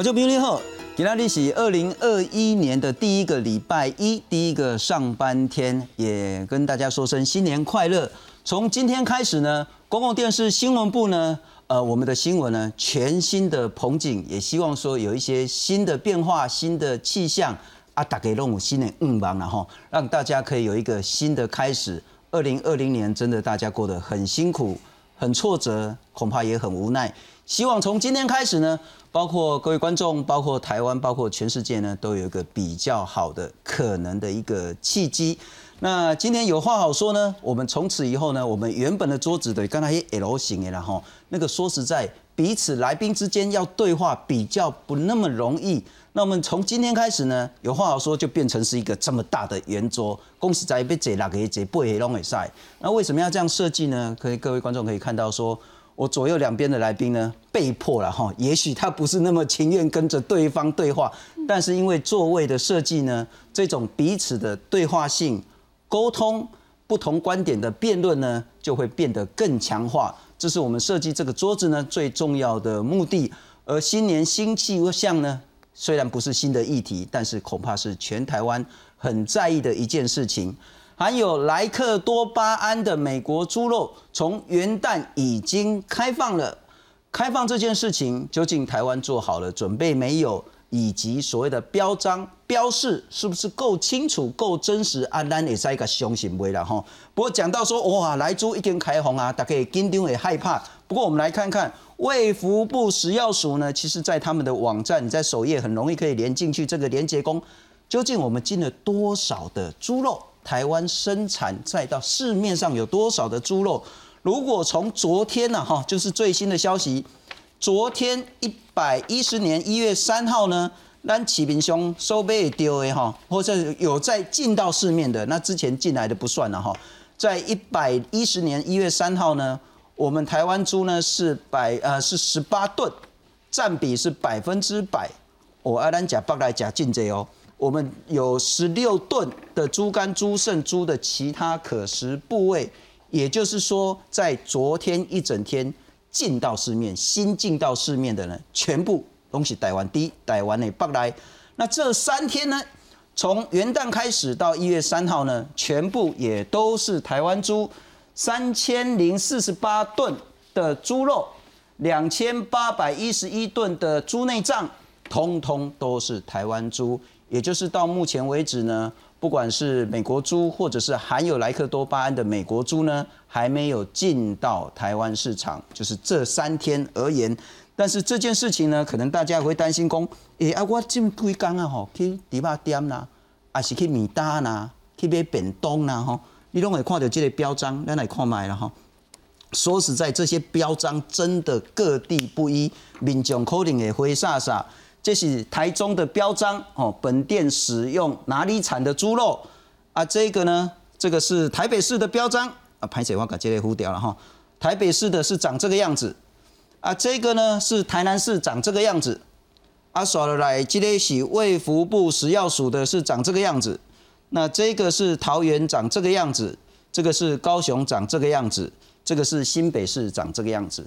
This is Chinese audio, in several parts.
观众朋友好，今天是二零二一年的第一个礼拜一，第一个上班天，也跟大家说声新年快乐。从今天开始呢，公共电视新闻部呢，呃，我们的新闻呢，全新的棚景，也希望说有一些新的变化、新的气象啊，打给龙武新的嗯忙然后让大家可以有一个新的开始。二零二零年真的大家过得很辛苦、很挫折，恐怕也很无奈。希望从今天开始呢，包括各位观众，包括台湾，包括全世界呢，都有一个比较好的可能的一个契机。那今天有话好说呢，我们从此以后呢，我们原本的桌子的刚才 L 型的，然后那个说实在，彼此来宾之间要对话比较不那么容易。那我们从今天开始呢，有话好说就变成是一个这么大的圆桌，恭喜在被这那个这不会弄会晒。那为什么要这样设计呢？可以各位观众可以看到说。我左右两边的来宾呢，被迫了哈，也许他不是那么情愿跟着对方对话，但是因为座位的设计呢，这种彼此的对话性、沟通、不同观点的辩论呢，就会变得更强化。这是我们设计这个桌子呢最重要的目的。而新年新气象呢，虽然不是新的议题，但是恐怕是全台湾很在意的一件事情。含有莱克多巴胺的美国猪肉，从元旦已经开放了。开放这件事情，究竟台湾做好了准备没有？以及所谓的标章标示是不是够清楚、够真实？啊，咱也是一个相信未了哈。不过讲到说，哇，来猪已经开红啊，大家紧张也害怕。不过我们来看看卫福部食药署呢，其实在他们的网站，你在首页很容易可以连进去这个连接工，究竟我们进了多少的猪肉？台湾生产再到市面上有多少的猪肉？如果从昨天呢，哈，就是最新的消息，昨天一百一十年一月三号呢，咱启平兄收被丢的哈，或者有在进到市面的，那之前进来的不算了哈。在一百一十年一月三号呢，我们台湾猪呢是百呃是十八吨，占比是百分之百。我阿兰甲北来甲进这哦。我们有十六吨的猪肝、猪肾、猪的其他可食部位，也就是说，在昨天一整天进到市面、新进到市面的呢，全部东西台湾低，台湾的北来。那这三天呢，从元旦开始到一月三号呢，全部也都是台湾猪，三千零四十八吨的猪肉，两千八百一十一吨的猪内脏，通通都是台湾猪。也就是到目前为止呢，不管是美国猪或者是含有莱克多巴胺的美国猪呢，还没有进到台湾市场。就是这三天而言，但是这件事情呢，可能大家会担心讲，诶啊，我进几工啊吼，去迪巴店啦，还是去米达啦，去买便当啦吼，你拢会看到这个标章，咱来看卖了哈。说实在，这些标章真的各地不一，民众可能会灰煞煞。这是台中的标章哦，本店使用哪里产的猪肉啊？这个呢，这个是台北市的标章啊，排水话把这类糊掉了哈。台北市的是长这个样子啊，这个呢是台南市长这个样子啊。刷了来，这类是卫福部食药署的是长这个样子，那这个是桃园长这个样子，这个是高雄长这个样子，这个是新北市长这个样子。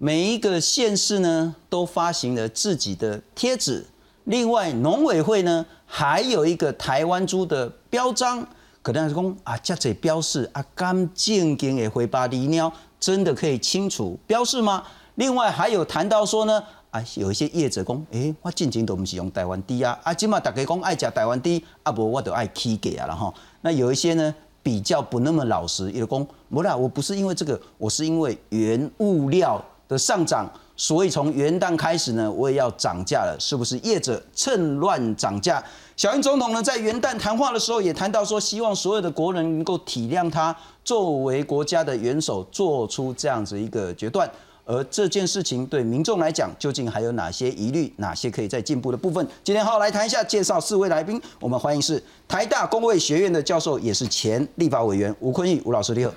每一个县市呢，都发行了自己的贴纸。另外，农委会呢，还有一个台湾猪的标章。可能是讲啊，这这标示啊，干净经的回巴狸鸟，真的可以清楚标示吗？另外，还有谈到说呢，啊，有一些业者讲，诶，我进前都不是用台湾猪啊，啊，今嘛大家讲爱食台湾猪，啊，不我都爱起价啊然后。那有一些呢，比较不那么老实，有的讲，不啦，我不是因为这个，我是因为原物料。的上涨，所以从元旦开始呢，我也要涨价了，是不是？业者趁乱涨价。小英总统呢，在元旦谈话的时候也谈到说，希望所有的国人能够体谅他，作为国家的元首，做出这样子一个决断。而这件事情对民众来讲，究竟还有哪些疑虑，哪些可以再进步的部分？今天好好来谈一下，介绍四位来宾。我们欢迎是台大工卫学院的教授，也是前立法委员吴坤玉吴老师，你好。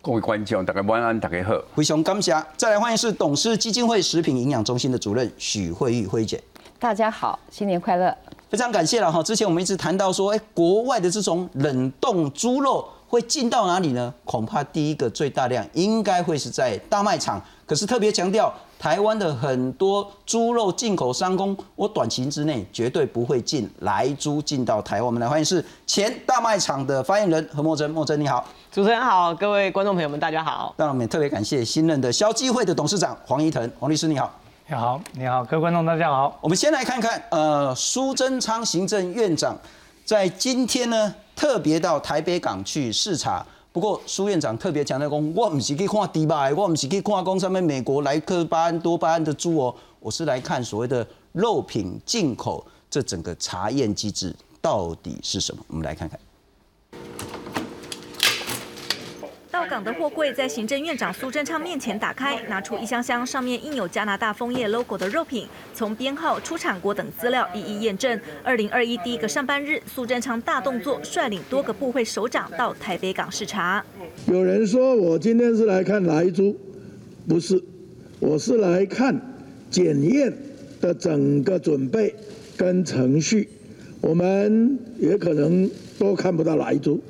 各位观众，大家晚安，大家好。灰熊感谢，再来欢迎是董事基金会食品营养中心的主任许慧玉慧姐。大家好，新年快乐！非常感谢了哈。之前我们一直谈到说，哎，国外的这种冷冻猪肉会进到哪里呢？恐怕第一个最大量应该会是在大卖场。可是特别强调，台湾的很多猪肉进口商工，我短期之内绝对不会进来猪进到台湾。我们来欢迎是前大卖场的发言人何莫真，莫真你好，主持人好，各位观众朋友们大家好。那我们也特别感谢新任的消基会的董事长黄怡腾，黄律师你好，你好，你好，各位观众大家好。我们先来看看，呃，苏贞昌行政院长在今天呢特别到台北港去视察。不过苏院长特别强调讲，我不是去看迪拜，我不是去看讲上面美国莱克巴胺多巴胺的猪哦，我是来看所谓的肉品进口这整个查验机制到底是什么。我们来看看。到港的货柜在行政院长苏贞昌面前打开，拿出一箱箱上面印有加拿大枫叶 logo 的肉品，从编号、出产国等资料一一验证。二零二一第一个上班日，苏贞昌大动作，率领多个部会首长到台北港视察。有人说我今天是来看来猪，不是，我是来看检验的整个准备跟程序，我们也可能都看不到来猪。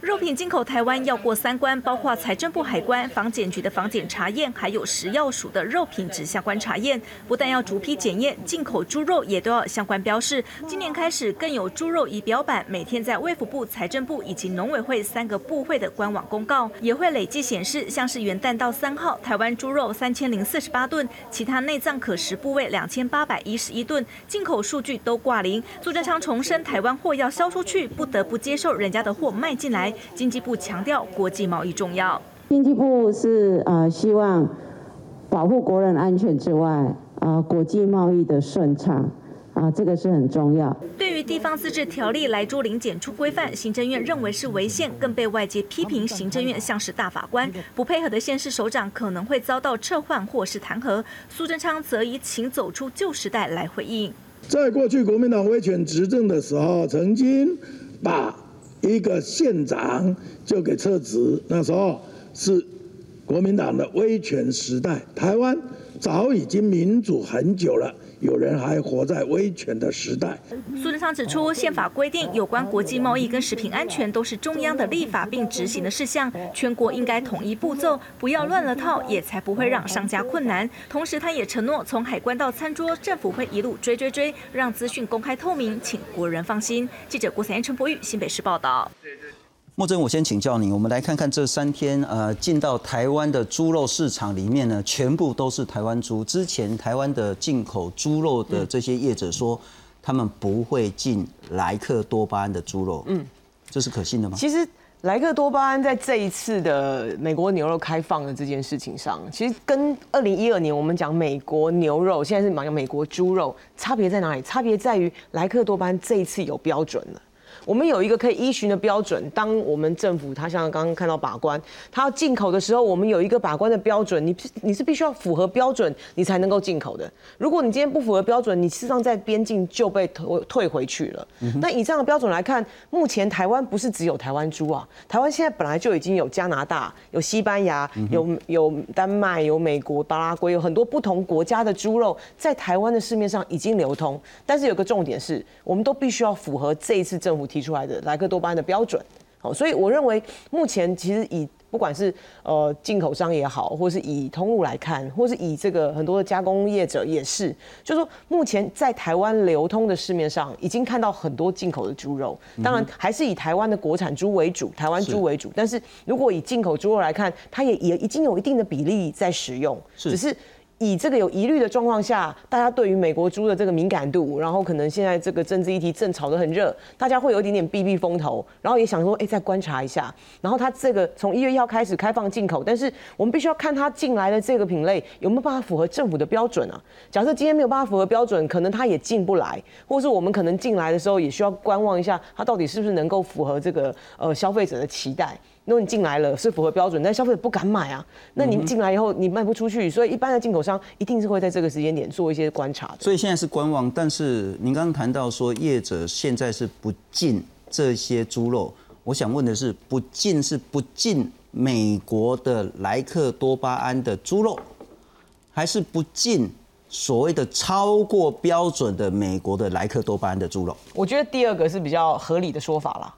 肉品进口台湾要过三关，包括财政部海关、防检局的防检查验，还有食药署的肉品质相关查验。不但要逐批检验，进口猪肉也都要相关标示。今年开始更有猪肉仪表板，每天在卫福部、财政部以及农委会三个部会的官网公告，也会累计显示，像是元旦到三号，台湾猪肉三千零四十八吨，其他内脏可食部位两千八百一十一吨，进口数据都挂零。苏贞昌重申，台湾货要销出去，不得不接受人家的货卖进来。经济部强调国际贸易重要。经济部是呃希望保护国人安全之外，啊国际贸易的顺畅啊这个是很重要。对于地方自治条例来租零检出规范，行政院认为是违宪，更被外界批评行政院像是大法官，不配合的县市首长可能会遭到撤换或是弹劾。苏贞昌则以请走出旧时代来回应。在过去国民党威权执政的时候，曾经把一个县长就给撤职，那时候是国民党的威权时代，台湾早已经民主很久了。有人还活在威权的时代。苏贞昌指出，宪法规定有关国际贸易跟食品安全都是中央的立法并执行的事项，全国应该统一步骤，不要乱了套，也才不会让商家困难。同时，他也承诺，从海关到餐桌，政府会一路追追追，让资讯公开透明，请国人放心。记者郭彩燕、陈博玉，新北市报道。莫真，我先请教你，我们来看看这三天呃进到台湾的猪肉市场里面呢，全部都是台湾猪。之前台湾的进口猪肉的这些业者说，他们不会进莱克多巴胺的猪肉，嗯，这是可信的吗？其实莱克多巴胺在这一次的美国牛肉开放的这件事情上，其实跟二零一二年我们讲美国牛肉，现在是讲美国猪肉，差别在哪里？差别在于莱克多巴胺这一次有标准了。我们有一个可以依循的标准。当我们政府，他像刚刚看到把关，他要进口的时候，我们有一个把关的标准。你你是必须要符合标准，你才能够进口的。如果你今天不符合标准，你事实上在边境就被退退回去了。那以这样的标准来看，目前台湾不是只有台湾猪啊，台湾现在本来就已经有加拿大、有西班牙、有有丹麦、有美国、巴拉圭，有很多不同国家的猪肉在台湾的市面上已经流通。但是有个重点是，我们都必须要符合这一次政府。提出来的莱克多巴胺的标准，好，所以我认为目前其实以不管是呃进口商也好，或是以通路来看，或是以这个很多的加工业者也是，就说目前在台湾流通的市面上已经看到很多进口的猪肉，当然还是以台湾的国产猪为主，台湾猪为主，但是如果以进口猪肉来看，它也也已经有一定的比例在使用，只是。以这个有疑虑的状况下，大家对于美国猪的这个敏感度，然后可能现在这个政治议题正炒得很热，大家会有一点点避避风头，然后也想说，哎，再观察一下。然后它这个从一月一号开始开放进口，但是我们必须要看它进来的这个品类有没有办法符合政府的标准啊。假设今天没有办法符合标准，可能它也进不来，或是我们可能进来的时候也需要观望一下，它到底是不是能够符合这个呃消费者的期待。如果你进来了是符合标准，但消费者不敢买啊，那你进来以后你卖不出去，所以一般的进口商一定是会在这个时间点做一些观察的。所以现在是观望，但是您刚刚谈到说业者现在是不进这些猪肉，我想问的是，不进是不进美国的莱克多巴胺的猪肉，还是不进所谓的超过标准的美国的莱克多巴胺的猪肉？我觉得第二个是比较合理的说法啦。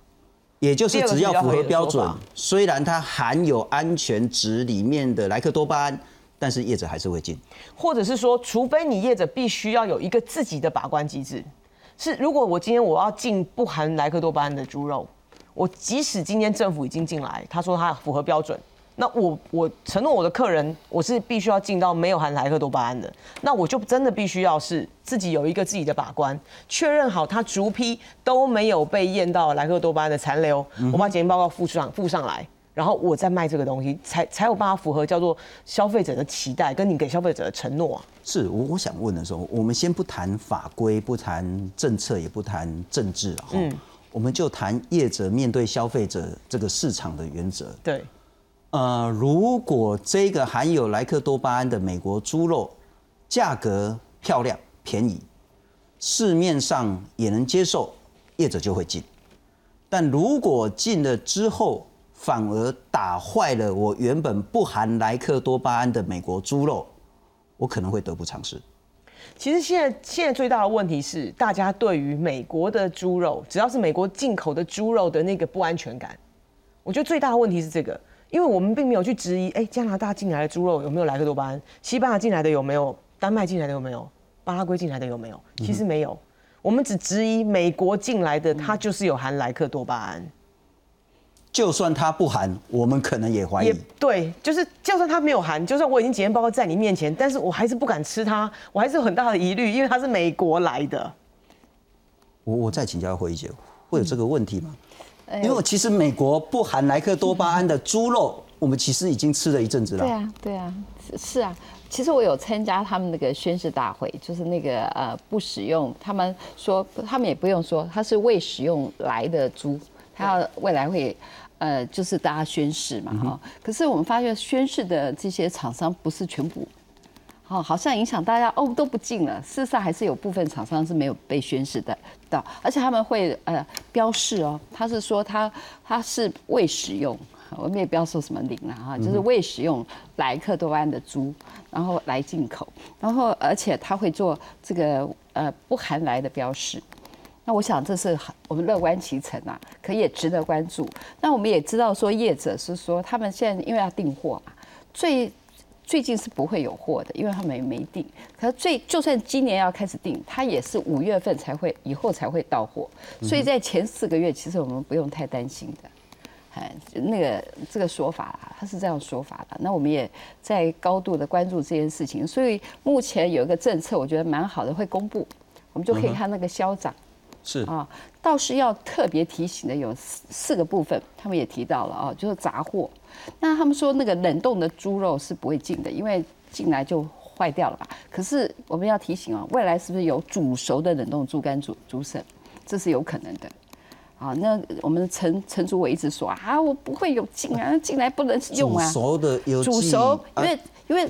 也就是只要符合标准虽然它含有安全值里面的莱克多巴胺，但是业者还是会进。或者是说，除非你业者必须要有一个自己的把关机制，是如果我今天我要进不含莱克多巴胺的猪肉，我即使今天政府已经进来，他说他符合标准，那我我承诺我的客人，我是必须要进到没有含莱克多巴胺的，那我就真的必须要是自己有一个自己的把关，确认好它逐批都没有被验到莱克多巴胺的残留，我把检验报告附上附上来。然后我再卖这个东西，才才有办法符合叫做消费者的期待，跟你给消费者的承诺啊。是我我想问的时候，我们先不谈法规，不谈政策，也不谈政治哈，嗯我们就谈业者面对消费者这个市场的原则。对，呃，如果这个含有莱克多巴胺的美国猪肉价格漂亮便宜，市面上也能接受，业者就会进。但如果进了之后，反而打坏了我原本不含莱克多巴胺的美国猪肉，我可能会得不偿失。其实现在现在最大的问题是，大家对于美国的猪肉，只要是美国进口的猪肉的那个不安全感，我觉得最大的问题是这个，因为我们并没有去质疑，哎，加拿大进来的猪肉有没有莱克多巴胺，西班牙进来的有没有，丹麦进来的有没有，巴拉圭进来的有没有？其实没有，我们只质疑美国进来的，它就是有含莱克多巴胺。就算它不含，我们可能也怀疑也。对，就是就算它没有含，就算我已经检验报告在你面前，但是我还是不敢吃它，我还是有很大的疑虑，因为它是美国来的。我我再请教慧怡姐，会有这个问题吗？哎因为其实美国不含莱克多巴胺的猪肉，我们其实已经吃了一阵子了。对啊，对啊，是是啊。其实我有参加他们那个宣誓大会，就是那个呃不使用，他们说他们也不用说，它是未使用来的猪，它要未来会呃就是大家宣誓嘛哈。可是我们发现宣誓的这些厂商不是全部。哦，好像影响大家哦都不进了。事实上还是有部分厂商是没有被宣示的到，而且他们会呃标示哦，他是说他他是未使用，我们也不要说什么零了哈，就是未使用莱克多巴胺的猪，然后来进口，然后而且他会做这个呃不含来的标示。那我想这是很我们乐观其成啊，可也值得关注。那我们也知道说业者是说他们现在因为要订货嘛，最最近是不会有货的，因为他们也没定。可是最就算今年要开始订，它也是五月份才会以后才会到货，所以在前四个月其实我们不用太担心的。哎，那个这个说法啦，他是这样说法的。那我们也在高度的关注这件事情，所以目前有一个政策，我觉得蛮好的，会公布，我们就可以看那个消长。是啊，倒是要特别提醒的有四四个部分，他们也提到了啊，就是杂货。那他们说那个冷冻的猪肉是不会进的，因为进来就坏掉了吧。可是我们要提醒啊，未来是不是有煮熟的冷冻猪肝、猪猪肾，这是有可能的。啊，那我们陈陈主委一直说啊，我不会有进啊，进来不能用煮啊。熟的有煮熟，因啊为因为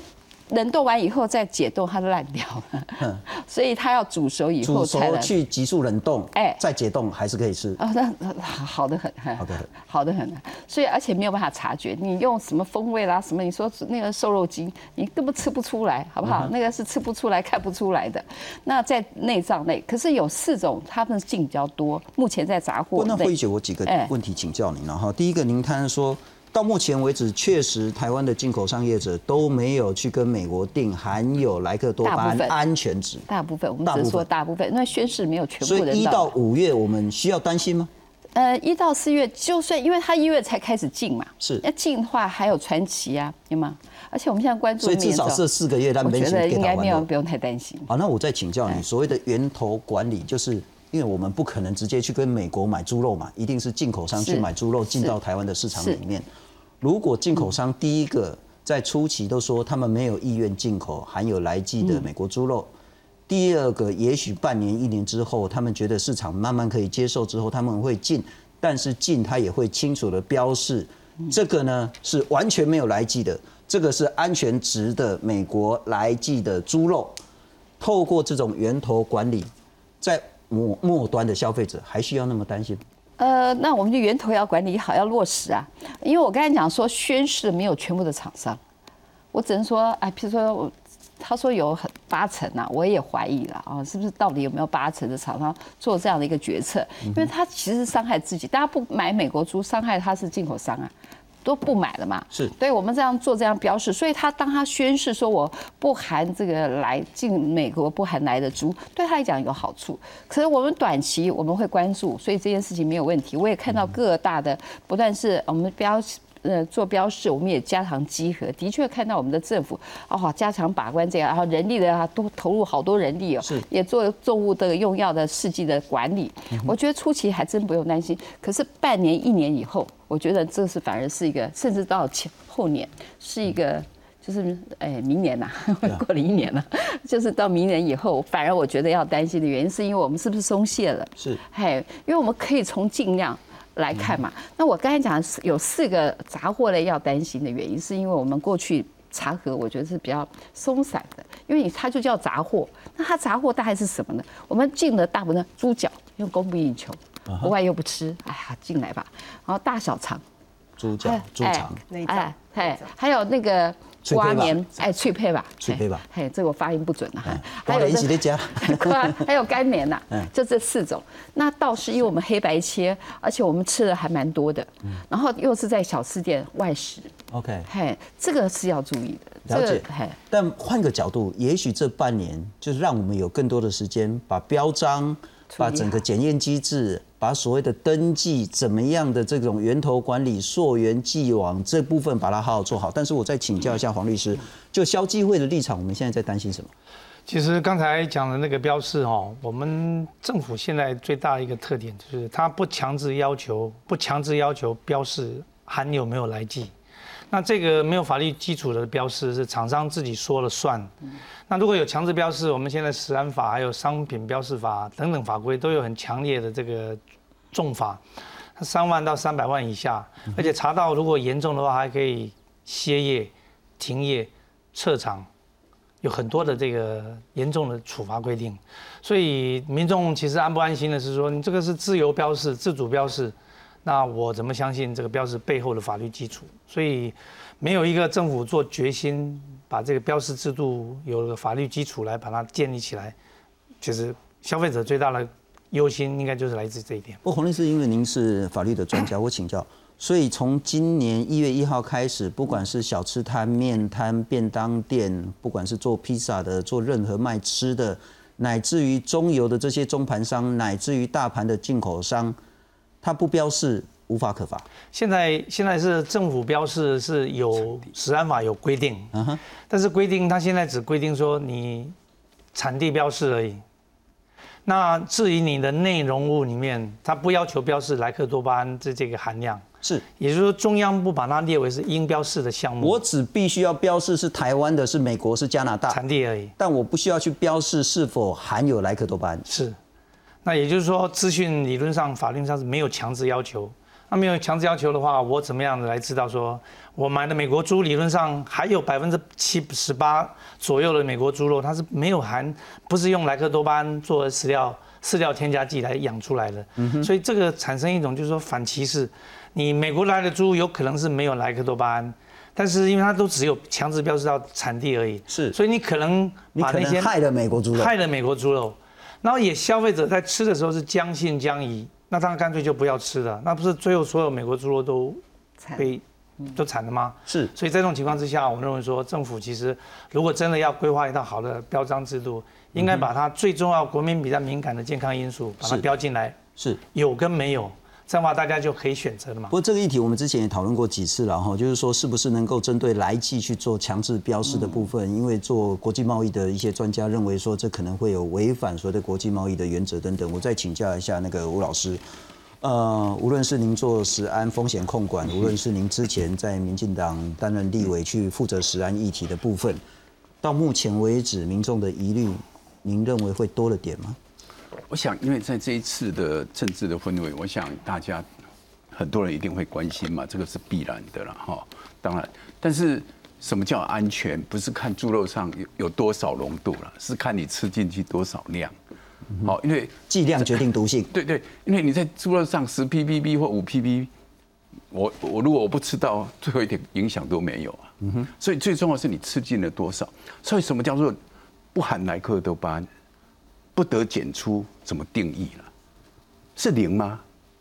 冷冻完以后再解冻，它就烂掉了，所以它要煮熟以后才能。去急速冷冻，哎再解冻还是可以吃。哦，那那好好的很，好的很，好的很，所以而且没有办法察觉，你用什么风味啦，什么你说那个瘦肉精，你根本吃不出来，好不嗯好？那个是吃不出来、看不出来的。那在内脏类，可是有四种，它们进比较多，目前在杂货不，那类慧姐，我几个哎问题请教您了哈。第一个，您看说到目前为止，确实台湾的进口商业者都没有去跟美国订含有莱克多巴胺安全值，大部分，我们只是说大部分那宣誓没有全部所以一到到五月我们需要担心吗？呃，一到四月，就算因为它一月才开始进嘛，是要进的话还有传奇啊，有吗？而且我们现在关注所以的至少这四个月，但我觉得应该没有，不用太担心。好那我再请教哎你，所谓的源头管理，就是因为我们不可能直接去跟美国买猪肉嘛，一定是进口商去是买猪肉进到台湾的市场是里面。如果进口商第一个在初期都说他们没有意愿进口含有来剂的美国猪肉，第二个也许半年一年之后，他们觉得市场慢慢可以接受之后，他们会进，但是进他也会清楚的标示，这个呢是完全没有来剂的，这个是安全值的美国来剂的猪肉。透过这种源头管理，在末末端的消费者还需要那么担心吗？呃，那我们就源头要管理好，要落实啊。因为我刚才讲说宣誓没有全部的厂商，我只能说，哎，譬如说我他说有很八成啊，我也怀疑了啊，是不是到底有没有八成的厂商做这样的一个决策？因为他其实伤害自己，大家不买美国猪，伤害他是进口商啊。都不买了嘛？是对我们这样做这样标示，所以他当他宣誓说我不含这个来进美国不含来的猪，对他来讲有好处。可是我们短期我们会关注，所以这件事情没有问题。我也看到各大的不但是我们标。呃，做标示，我们也加强稽核，的确看到我们的政府哦，加强把关这样，然后人力的啊，都投入好多人力哦，是也做重物的用药的试剂的管理。我觉得初期还真不用担心，可是半年一年以后，我觉得这是反而是一个，甚至到前后年是一个，就是哎明年呐，过了一年了，就是到明年以后，反而我觉得要担心的原因，是因为我们是不是松懈了？是，嘿，因为我们可以从尽量。来看嘛，那我刚才讲有四个杂货类要担心的原因，是因为我们过去茶盒，我觉得是比较松散的，因为它就叫杂货。那它杂货大概是什么呢？我们进了大部分猪脚，因为供不应求，国外又不吃，哎呀，进来吧。然后大小肠，猪脚、猪肠，哎，哎，还有那个。瓜棉哎，脆配吧，脆配吧，嘿，这个我发音不准啊。还有一起的加，还有干棉呐，就这四种。那倒是因为我们黑白切，而且我们吃的还蛮多的，然后又是在小吃店外食。OK，嘿，这个是要注意的。了解，嘿。但换个角度，也许这半年就是让我们有更多的时间把标章。把整个检验机制，把所谓的登记怎么样的这种源头管理、溯源既往这部分，把它好好做好。但是我再请教一下黄律师，就消基会的立场，我们现在在担心什么？其实刚才讲的那个标示哦，我们政府现在最大一个特点就是，它不强制要求，不强制要求标示含有没有来记。那这个没有法律基础的标示是厂商自己说了算。那如果有强制标示，我们现在食安法还有商品标示法等等法规都有很强烈的这个重罚，三万到三百万以下，而且查到如果严重的话还可以歇业、停业、撤场，有很多的这个严重的处罚规定。所以民众其实安不安心的是说，你这个是自由标示、自主标示。那我怎么相信这个标示背后的法律基础？所以没有一个政府做决心把这个标示制度有了法律基础来把它建立起来，其实消费者最大的忧心应该就是来自这一点。不，洪律师，因为您是法律的专家，我请教。所以从今年一月一号开始，不管是小吃摊、面摊、便当店，不管是做披萨的、做任何卖吃的，乃至于中游的这些中盘商，乃至于大盘的进口商。它不标示无法可罚。现在现在是政府标示是有食安法有规定，嗯哼，但是规定它现在只规定说你产地标示而已。那至于你的内容物里面，它不要求标示莱克多巴胺这这个含量，是，也就是说中央不把它列为是应标示的项目。我只必须要标示是台湾的，是美国，是加拿大产地而已，但我不需要去标示是否含有莱克多巴胺。是。那也就是说，资讯理论上、法律上是没有强制要求。那没有强制要求的话，我怎么样来知道说，我买的美国猪理论上还有百分之七十八左右的美国猪肉，它是没有含，不是用莱克多巴胺做饲料饲料添加剂来养出来的。所以这个产生一种就是说反歧视。你美国来的猪有可能是没有莱克多巴胺，但是因为它都只有强制标示到产地而已，是，所以你可能把那些害了美国猪肉，害了美国猪肉。然后也消费者在吃的时候是将信将疑，那他干脆就不要吃了，那不是最后所有美国猪肉都被都惨了吗？是，所以在这种情况之下，我们认为说政府其实如果真的要规划一套好的标章制度，应该把它最重要、国民比较敏感的健康因素把它标进来，是。有跟没有。这样的话，大家就可以选择了嘛。不过这个议题我们之前也讨论过几次了哈，就是说是不是能够针对来记去做强制标示的部分？因为做国际贸易的一些专家认为说，这可能会有违反所谓的国际贸易的原则等等。我再请教一下那个吴老师，呃，无论是您做食安风险控管，无论是您之前在民进党担任立委去负责食安议题的部分，到目前为止民众的疑虑，您认为会多了点吗？我想，因为在这一次的政治的氛围，我想大家很多人一定会关心嘛，这个是必然的了哈。当然，但是什么叫安全？不是看猪肉上有有多少浓度了，是看你吃进去多少量。好，因为剂量决定毒性。对对，因为你在猪肉上十 ppb 或五 ppb，我我如果我不吃到，最后一点影响都没有啊。嗯哼。所以最重要是你吃进了多少。所以什么叫做不含莱克多巴胺，不得检出？怎么定义了？是零吗？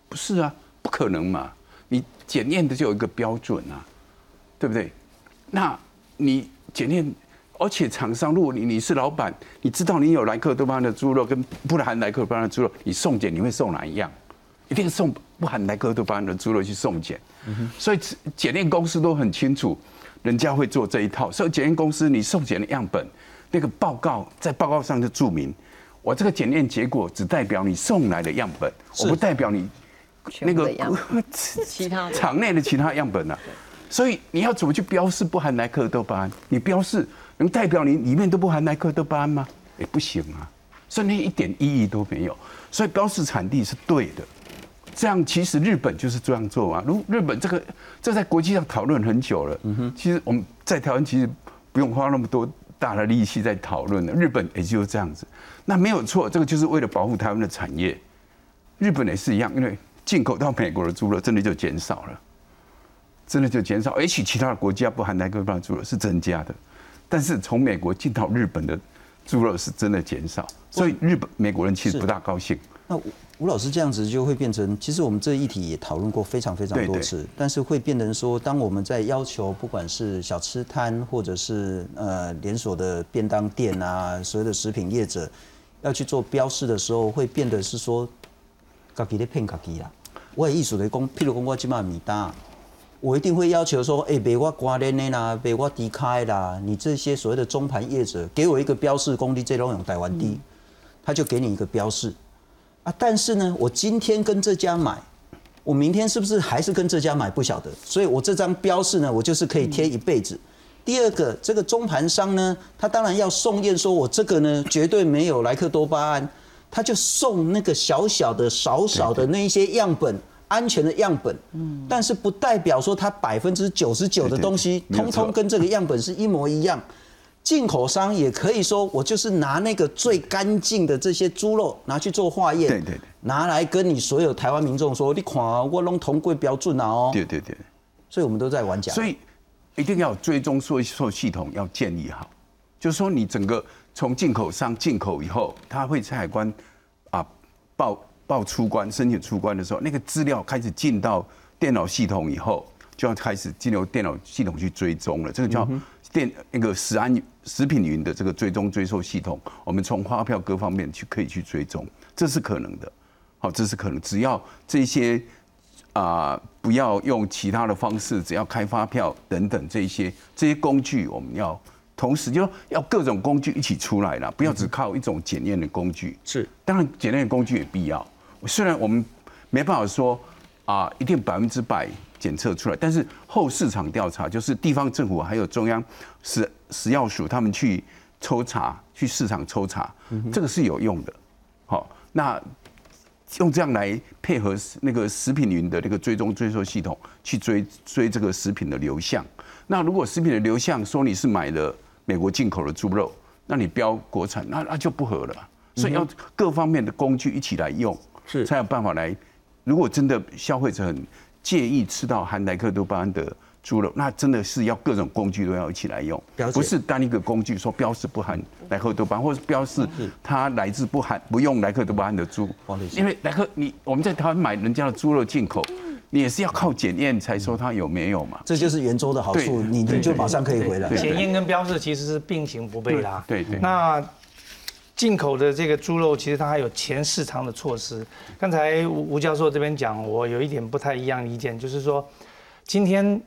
不是啊，不可能嘛。你检验的就有一个标准啊，对不对？那你检验，而且厂商，如果你你是老板，你知道你有莱克多巴胺的猪肉跟不含莱克多巴胺的猪肉，你送检你会送哪一样？一定送不含莱克多巴胺的猪肉去送检，所以检验公司都很清楚，人家会做这一套。所以检验公司你送检的样本，那个报告在报告上就注明，我这个检验结果只代表你送来的样本，我不代表你那个 其他 场内的其他样本啊。所以你要怎么去标示不含莱克多巴胺？你标示能代表你里面都不含莱克多巴胺吗？也不行啊，所以那一点意义都没有。所以标示产地是对的。这样其实日本就是这样做啊。如日本这个，这在国际上讨论很久了。嗯哼，其实我们在台湾其实不用花那么多大的力气在讨论了。日本也就是这样子，那没有错，这个就是为了保护台湾的产业。日本也是一样，因为进口到美国的猪肉真的就减少了，真的就减少。也许其他的国家不含莱克多巴猪肉是增加的，但是从美国进到日本的猪肉是真的减少，所以日本美国人其实不大高兴。那吴老师这样子就会变成，其实我们这一题也讨论过非常非常多次，但是会变成说，当我们在要求不管是小吃摊或者是呃连锁的便当店啊，所有的食品业者要去做标示的时候，会变得是说，自己在骗自己啦。我的意思来讲，譬如讲我今麦米单，我一定会要求说，哎，别我瓜链的啦，别我低开啦，你这些所谓的中盘业者，给我一个标示工地这种用台湾低，他就给你一个标示。啊，但是呢，我今天跟这家买，我明天是不是还是跟这家买？不晓得，所以我这张标示呢，我就是可以贴一辈子。第二个，这个中盘商呢，他当然要送验，说我这个呢绝对没有莱克多巴胺，他就送那个小小的、少少的那一些样本，安全的样本。嗯，但是不代表说他百分之九十九的东西，通通跟这个样本是一模一样。进口商也可以说，我就是拿那个最干净的这些猪肉拿去做化验，对对对，拿来跟你所有台湾民众说，你看我弄同贵标准啊哦，对对对，所以我们都在玩假，所以一定要追踪说说系统要建立好，就是说你整个从进口商进口以后，他会在海关啊报报出关申请出关的时候，那个资料开始进到电脑系统以后，就要开始进入电脑系统去追踪了，这个叫。电那个食安食品云的这个追踪追溯系统，我们从发票各方面去可以去追踪，这是可能的。好，这是可能，只要这些啊不要用其他的方式，只要开发票等等这些这些工具，我们要同时就要各种工具一起出来了，不要只靠一种检验的工具。是，当然检验的工具也必要。虽然我们没办法说啊一定百分之百。检测出来，但是后市场调查就是地方政府还有中央食食药署他们去抽查，去市场抽查，这个是有用的。好，那用这样来配合那个食品云的那个追踪追溯系统去追追这个食品的流向。那如果食品的流向说你是买了美国进口的猪肉，那你标国产，那那就不合了。所以要各方面的工具一起来用，是才有办法来。如果真的消费者很。介意吃到含莱克多巴胺的猪肉，那真的是要各种工具都要一起来用，不是单一个工具说标示不含莱克多巴胺，或者标示它来自不含不用莱克多巴胺的猪。因为莱克你我们在台湾买人家的猪肉进口，你也是要靠检验才说它有没有嘛。这就是圆周的好处，你你就马上可以回来。检验跟标示其实是并行不悖的。对对。那进口的这个猪肉，其实它还有前市场的措施。刚才吴吴教授这边讲，我有一点不太一样的意见，就是说，今天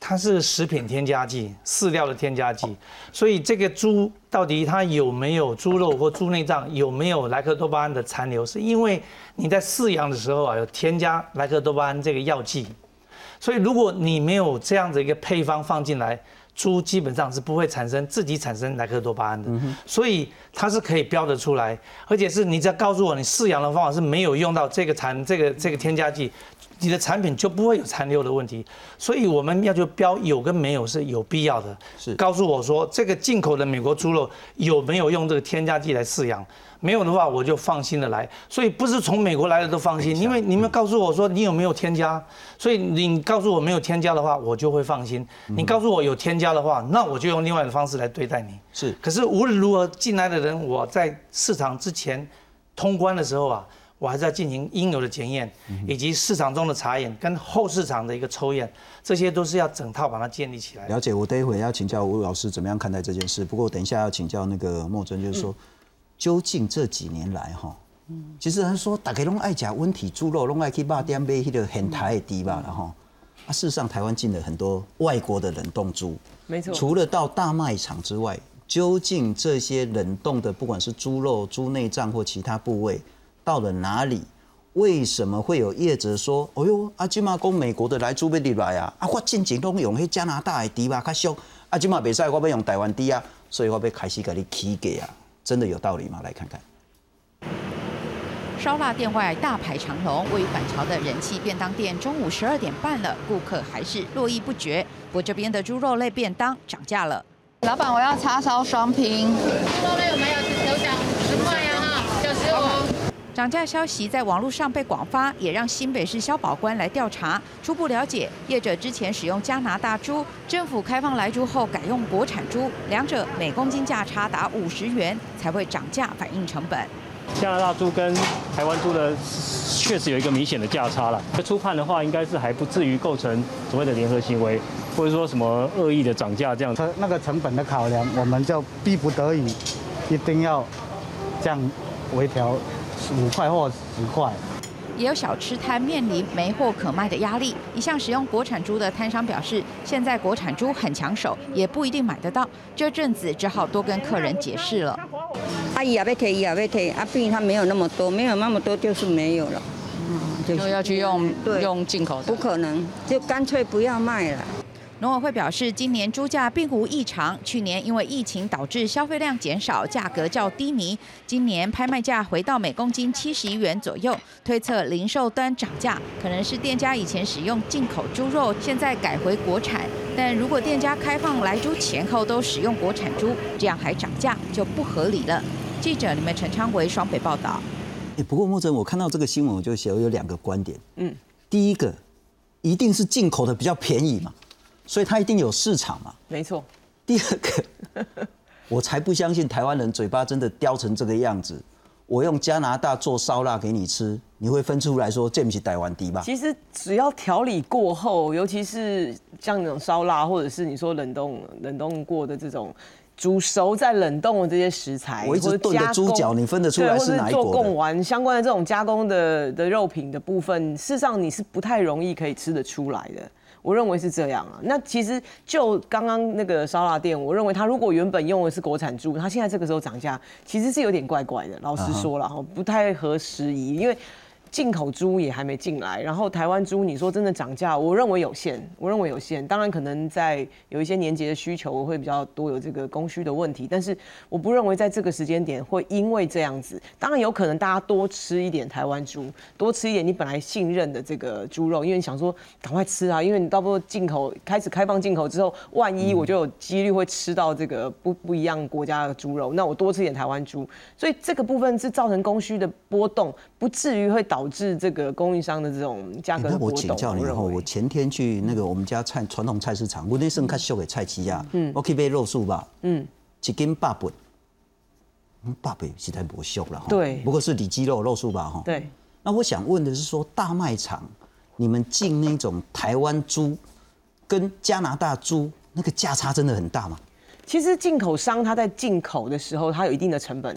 它是食品添加剂、饲料的添加剂，所以这个猪到底它有没有猪肉或猪内脏有没有莱克多巴胺的残留，是因为你在饲养的时候啊有添加莱克多巴胺这个药剂，所以如果你没有这样的一个配方放进来。猪基本上是不会产生自己产生莱克多巴胺的，所以它是可以标得出来，而且是你只要告诉我你饲养的方法是没有用到这个产这个这个添加剂，你的产品就不会有残留的问题。所以我们要求标有跟没有是有必要的。是告诉我说这个进口的美国猪肉有没有用这个添加剂来饲养？没有的话，我就放心的来。所以不是从美国来的都放心，因为你们告诉我说你有没有添加，所以你告诉我没有添加的话，我就会放心。你告诉我有添加的话，那我就用另外的方式来对待你。是可是无论如何进来的人，我在市场之前通关的时候啊，我还是要进行应有的检验，以及市场中的查验跟后市场的一个抽验，这些都是要整套把它建立起来。了解，我待会要请教吴老师怎么样看待这件事。不过等一下要请教那个莫真，就是说，究竟这几年来哈，其实人说大家拢爱食温体猪肉，拢爱去肉店买迄个很台的猪吧，然后啊，事实上台湾进了很多外国的冷冻猪，没错。除了到大卖场之外，究竟这些冷冻的，不管是猪肉、猪内脏或其他部位，到了哪里？为什么会有业者说：“哦哟，阿金嘛讲美国的来猪要入来啊？啊，我进前拢用迄加拿大的猪吧较俗，阿，金嘛袂使，我要用台湾猪啊，所以我要开始给你起价啊，真的有道理吗？来看看。烧腊店外大排长龙，位于板桥的人气便当店，中午十二点半了，顾客还是络绎不绝。不过这边的猪肉类便当涨价了。老板，我要叉烧双拼。猪肉类有没有？有涨十块呀哈，九十五。涨价消息在网络上被广发，也让新北市消保官来调查。初步了解，业者之前使用加拿大猪，政府开放来猪后改用国产猪，两者每公斤价差达五十元，才会涨价反映成本。加拿大猪跟台湾猪的确实有一个明显的价差了。初判的话，应该是还不至于构成所谓的联合行为，或者说什么恶意的涨价这样。那个成本的考量，我们就逼不得已，一定要这样微调五块或十块。也有小吃摊面临没货可卖的压力。一向使用国产猪的摊商表示，现在国产猪很抢手，也不一定买得到。这阵子只好多跟客人解释了。阿姨也要退，也要退，啊，毕竟它没有那么多，没有那么多就是没有了。嗯，就要去用用进口的，不可能，就干脆不要卖了。农委会表示，今年猪价并无异常。去年因为疫情导致消费量减少，价格较低迷。今年拍卖价回到每公斤七十一元左右，推测零售端涨价可能是店家以前使用进口猪肉，现在改回国产。但如果店家开放来猪前后都使用国产猪，这样还涨价就不合理了。记者你们陈昌为双北报道。哎，不过莫真，我看到这个新闻，我就写有两个观点。嗯，第一个，一定是进口的比较便宜嘛。所以它一定有市场嘛？没错。第二个，我才不相信台湾人嘴巴真的叼成这个样子。我用加拿大做烧腊给你吃，你会分出来说这不是台湾的吧？其实只要调理过后，尤其是像那种烧腊，或者是你说冷冻冷冻过的这种煮熟再冷冻的这些食材，我一直炖的猪脚，你分得出来是哪一国的？做贡丸相关的这种加工的的肉品的部分，事实上你是不太容易可以吃得出来的。我认为是这样啊。那其实就刚刚那个烧腊店，我认为他如果原本用的是国产猪，他现在这个时候涨价，其实是有点怪怪的。老实说了哈，不太合时宜，因为。进口猪也还没进来，然后台湾猪你说真的涨价，我认为有限，我认为有限。当然可能在有一些年节的需求我会比较多，有这个供需的问题，但是我不认为在这个时间点会因为这样子。当然有可能大家多吃一点台湾猪，多吃一点你本来信任的这个猪肉，因为你想说赶快吃啊，因为你到时候进口开始开放进口之后，万一我就有几率会吃到这个不不一样国家的猪肉，那我多吃点台湾猪，所以这个部分是造成供需的波动，不至于会导。导致这个供应商的这种价格波动。我请教你以后，我前天去那个我们家菜传统菜市场，我那时候看秀给菜鸡呀，嗯，我可以买肉素吧，嗯，一斤八本，八本实在不秀了哈。对，不过是里脊肉肉素吧哈。对。那我想问的是说，大卖场你们进那种台湾猪跟加拿大猪那个价差真的很大吗？其实进口商他在进口的时候，他有一定的成本。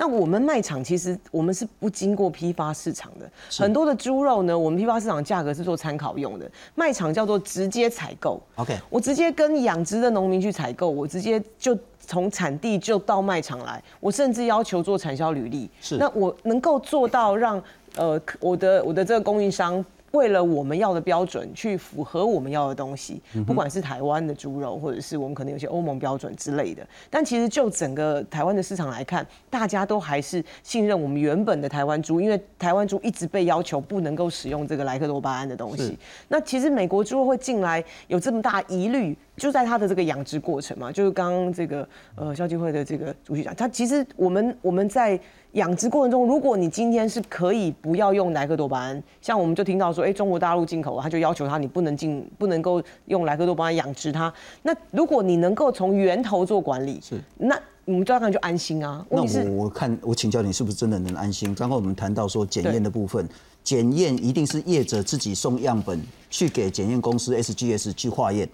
那我们卖场其实我们是不经过批发市场的，很多的猪肉呢，我们批发市场价格是做参考用的，卖场叫做直接采购。OK，我直接跟养殖的农民去采购，我直接就从产地就到卖场来，我甚至要求做产销履历。是，那我能够做到让呃我的我的这个供应商为了我们要的标准去符合我们要的东西，嗯不管是台湾的猪肉，或者是我们可能有些欧盟标准之类的。但其实就整个台湾的市场来看，大家都还是信任我们原本的台湾猪，因为台湾猪一直被要求不能够使用这个莱克多巴胺的东西。那其实美国猪肉会进来有这么大疑虑，就在它的这个养殖过程嘛，就是刚刚这个呃消基会的这个主席讲，他其实我们我们在养殖过程中，如果你今天是可以不要用莱克多巴胺，像我们就听到说，哎，中国大陆进口，他就要求他你不能进，不能够用莱克多巴胺养殖它。那如果你能够从源头做管理，是那我们当然就安心啊。那我我看我请教你是不是真的能安心？刚刚我们谈到说检验的部分，检验一定是业者自己送样本去给检验公司 SGS 去化验。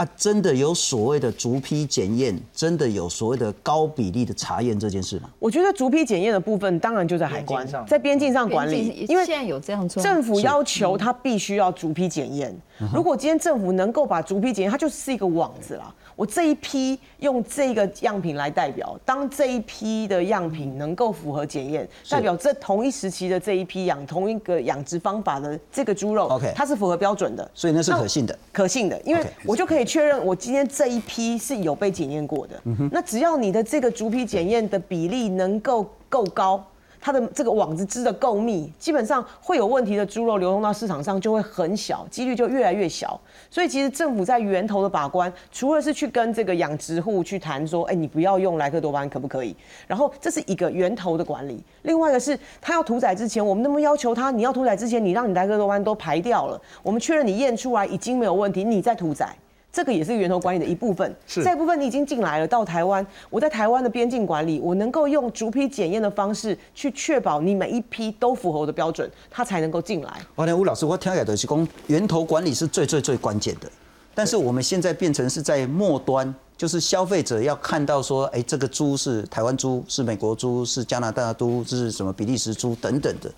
啊，真的有所谓的逐批检验，真的有所谓的高比例的查验这件事吗？我觉得逐批检验的部分，当然就在海关，在边境上管理，因为现在有这样做，政府要求他必须要逐批检验。如果今天政府能够把逐批检验，它就是一个网子啦。我这一批用这个样品来代表，当这一批的样品能够符合检验，代表这同一时期的这一批养同一个养殖方法的这个猪肉 OK 它是符合标准的，所以那是可信的。可信的，因为我就可以确认我今天这一批是有被检验过的。那只要你的这个逐批检验的比例能够够高，它的这个网子织的够密，基本上会有问题的猪肉流通到市场上就会很小，几率就越来越小。所以其实政府在源头的把关，除了是去跟这个养殖户去谈说，哎，你不要用莱克多巴胺可不可以？然后这是一个源头的管理，另外一个是他要屠宰之前，我们那么要求他，你要屠宰之前，你让你莱克多巴胺都排掉了，我们确认你验出来已经没有问题，你再屠宰。这个也是源头管理的一部分。是这部分你已经进来了，到台湾，我在台湾的边境管理，我能够用逐批检验的方式去确保你每一批都符合我的标准，它才能够进来。王连吴老师，我听起来就是讲源头管理是最最最关键的，但是我们现在变成是在末端，就是消费者要看到说，哎，这个猪是台湾猪，是美国猪，是加拿大猪，是什么比利时猪等等的。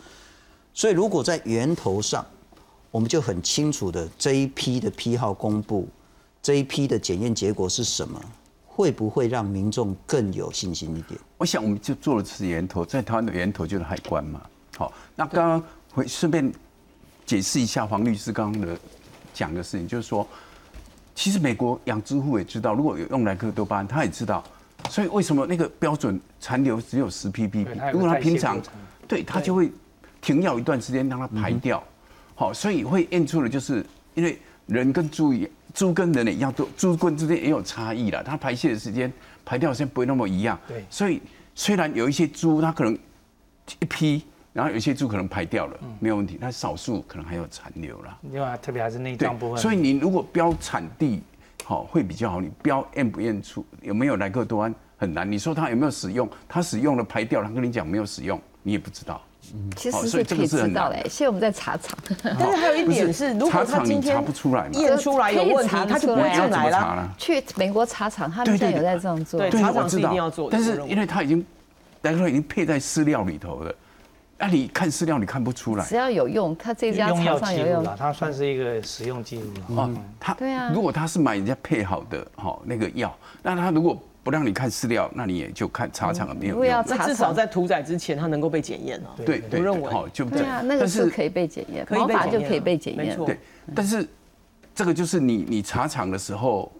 所以如果在源头上，我们就很清楚的这一批的批号公布，这一批的检验结果是什么，会不会让民众更有信心一点？我想我们就做的是源头，在台湾的源头就是海关嘛。好，那刚刚会顺便解释一下黄律师刚刚的讲的事情，就是说，其实美国养殖户也知道，如果有用莱克多巴胺，他也知道，所以为什么那个标准残留只有十有如果他平常对他就会停药一段时间让它排掉。好，所以会验出的就是因为人跟猪一样，猪跟人也一样，都猪跟之间也有差异啦，它排泄的时间、排掉的时间不会那么一样。对所以虽然有一些猪它可能一批，然后有一些猪可能排掉了，没有问题，但少数可能还有残留啦。另外特别还是内对脏部，分，所以你如果标产地，好会比较好。你标验不验出有没有莱克多安很难。你说它有没有使用，它使用了排掉了，他跟你讲没有使用，你也不知道。其实是可以个是很难知道的。现在我们在查厂，但是还有一点是，如果他今天你查不出来嘛？验出来有问题，他就不会进怎来啦。么查了？去美国查厂，他们现在有在这样做。对对，我知查厂是一定要做的但是因为他已经莱克多已经配在饲料里头了，那你看饲料你看不出来只要有用，他这家用药厂商有用了，，它算是一个使用记录了。哦。他对啊如果他是买人家配好的哈那个药，那他如果不让你看饲料，那你也就看茶厂没有用。那至少在屠宰之前，它能够被检验啊。对对，我认为好就对啊，那个是可以被检验，可以发就可以被检验。没错对，但是这个就是你你查厂的时候，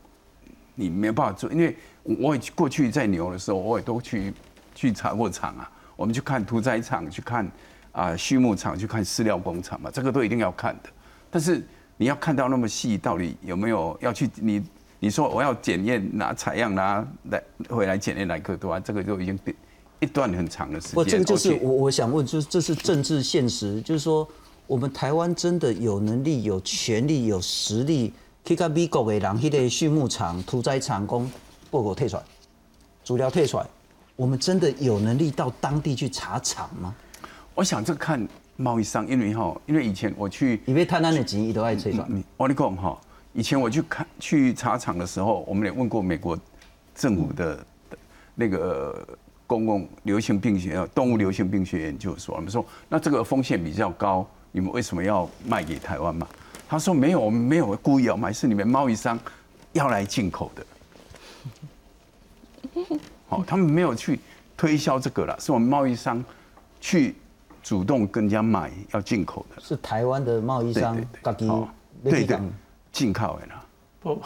你没有办法做，因为我也过去在牛的时候，我也都去去查过厂啊。我们去看屠宰场，去看啊畜牧场，去看饲料工厂嘛，这个都一定要看的。但是你要看到那么细，到底有没有要去你你说我要检验拿采样拿来回来检验莱克多胺，这个就已经一段很长的时不，间。这个就是我我想问，就是这是政治现实，就是说我们台湾真的有能力、有权利、有实力，去跟美国的人，迄个畜牧场、屠宰场工报告退出来，资料退出来，我们真的有能力到当地去查厂吗？我想这看贸易商，因为哈，因为以前我去因为探案的钱，伊都爱退出来。嗯，我跟你讲哈，以前我去看去茶厂的时候，我们也问过美国政府的那个公共流行病学动物流行病学研究所，我们说那这个风险比较高，你们为什么要卖给台湾嘛？他说没有，我们没有故意要卖，是你们贸易商要来进口的。好，他们没有去推销这个了，是我们贸易商去主动跟人家买要进口的，是台湾的贸易商自己对对进口的啦。不，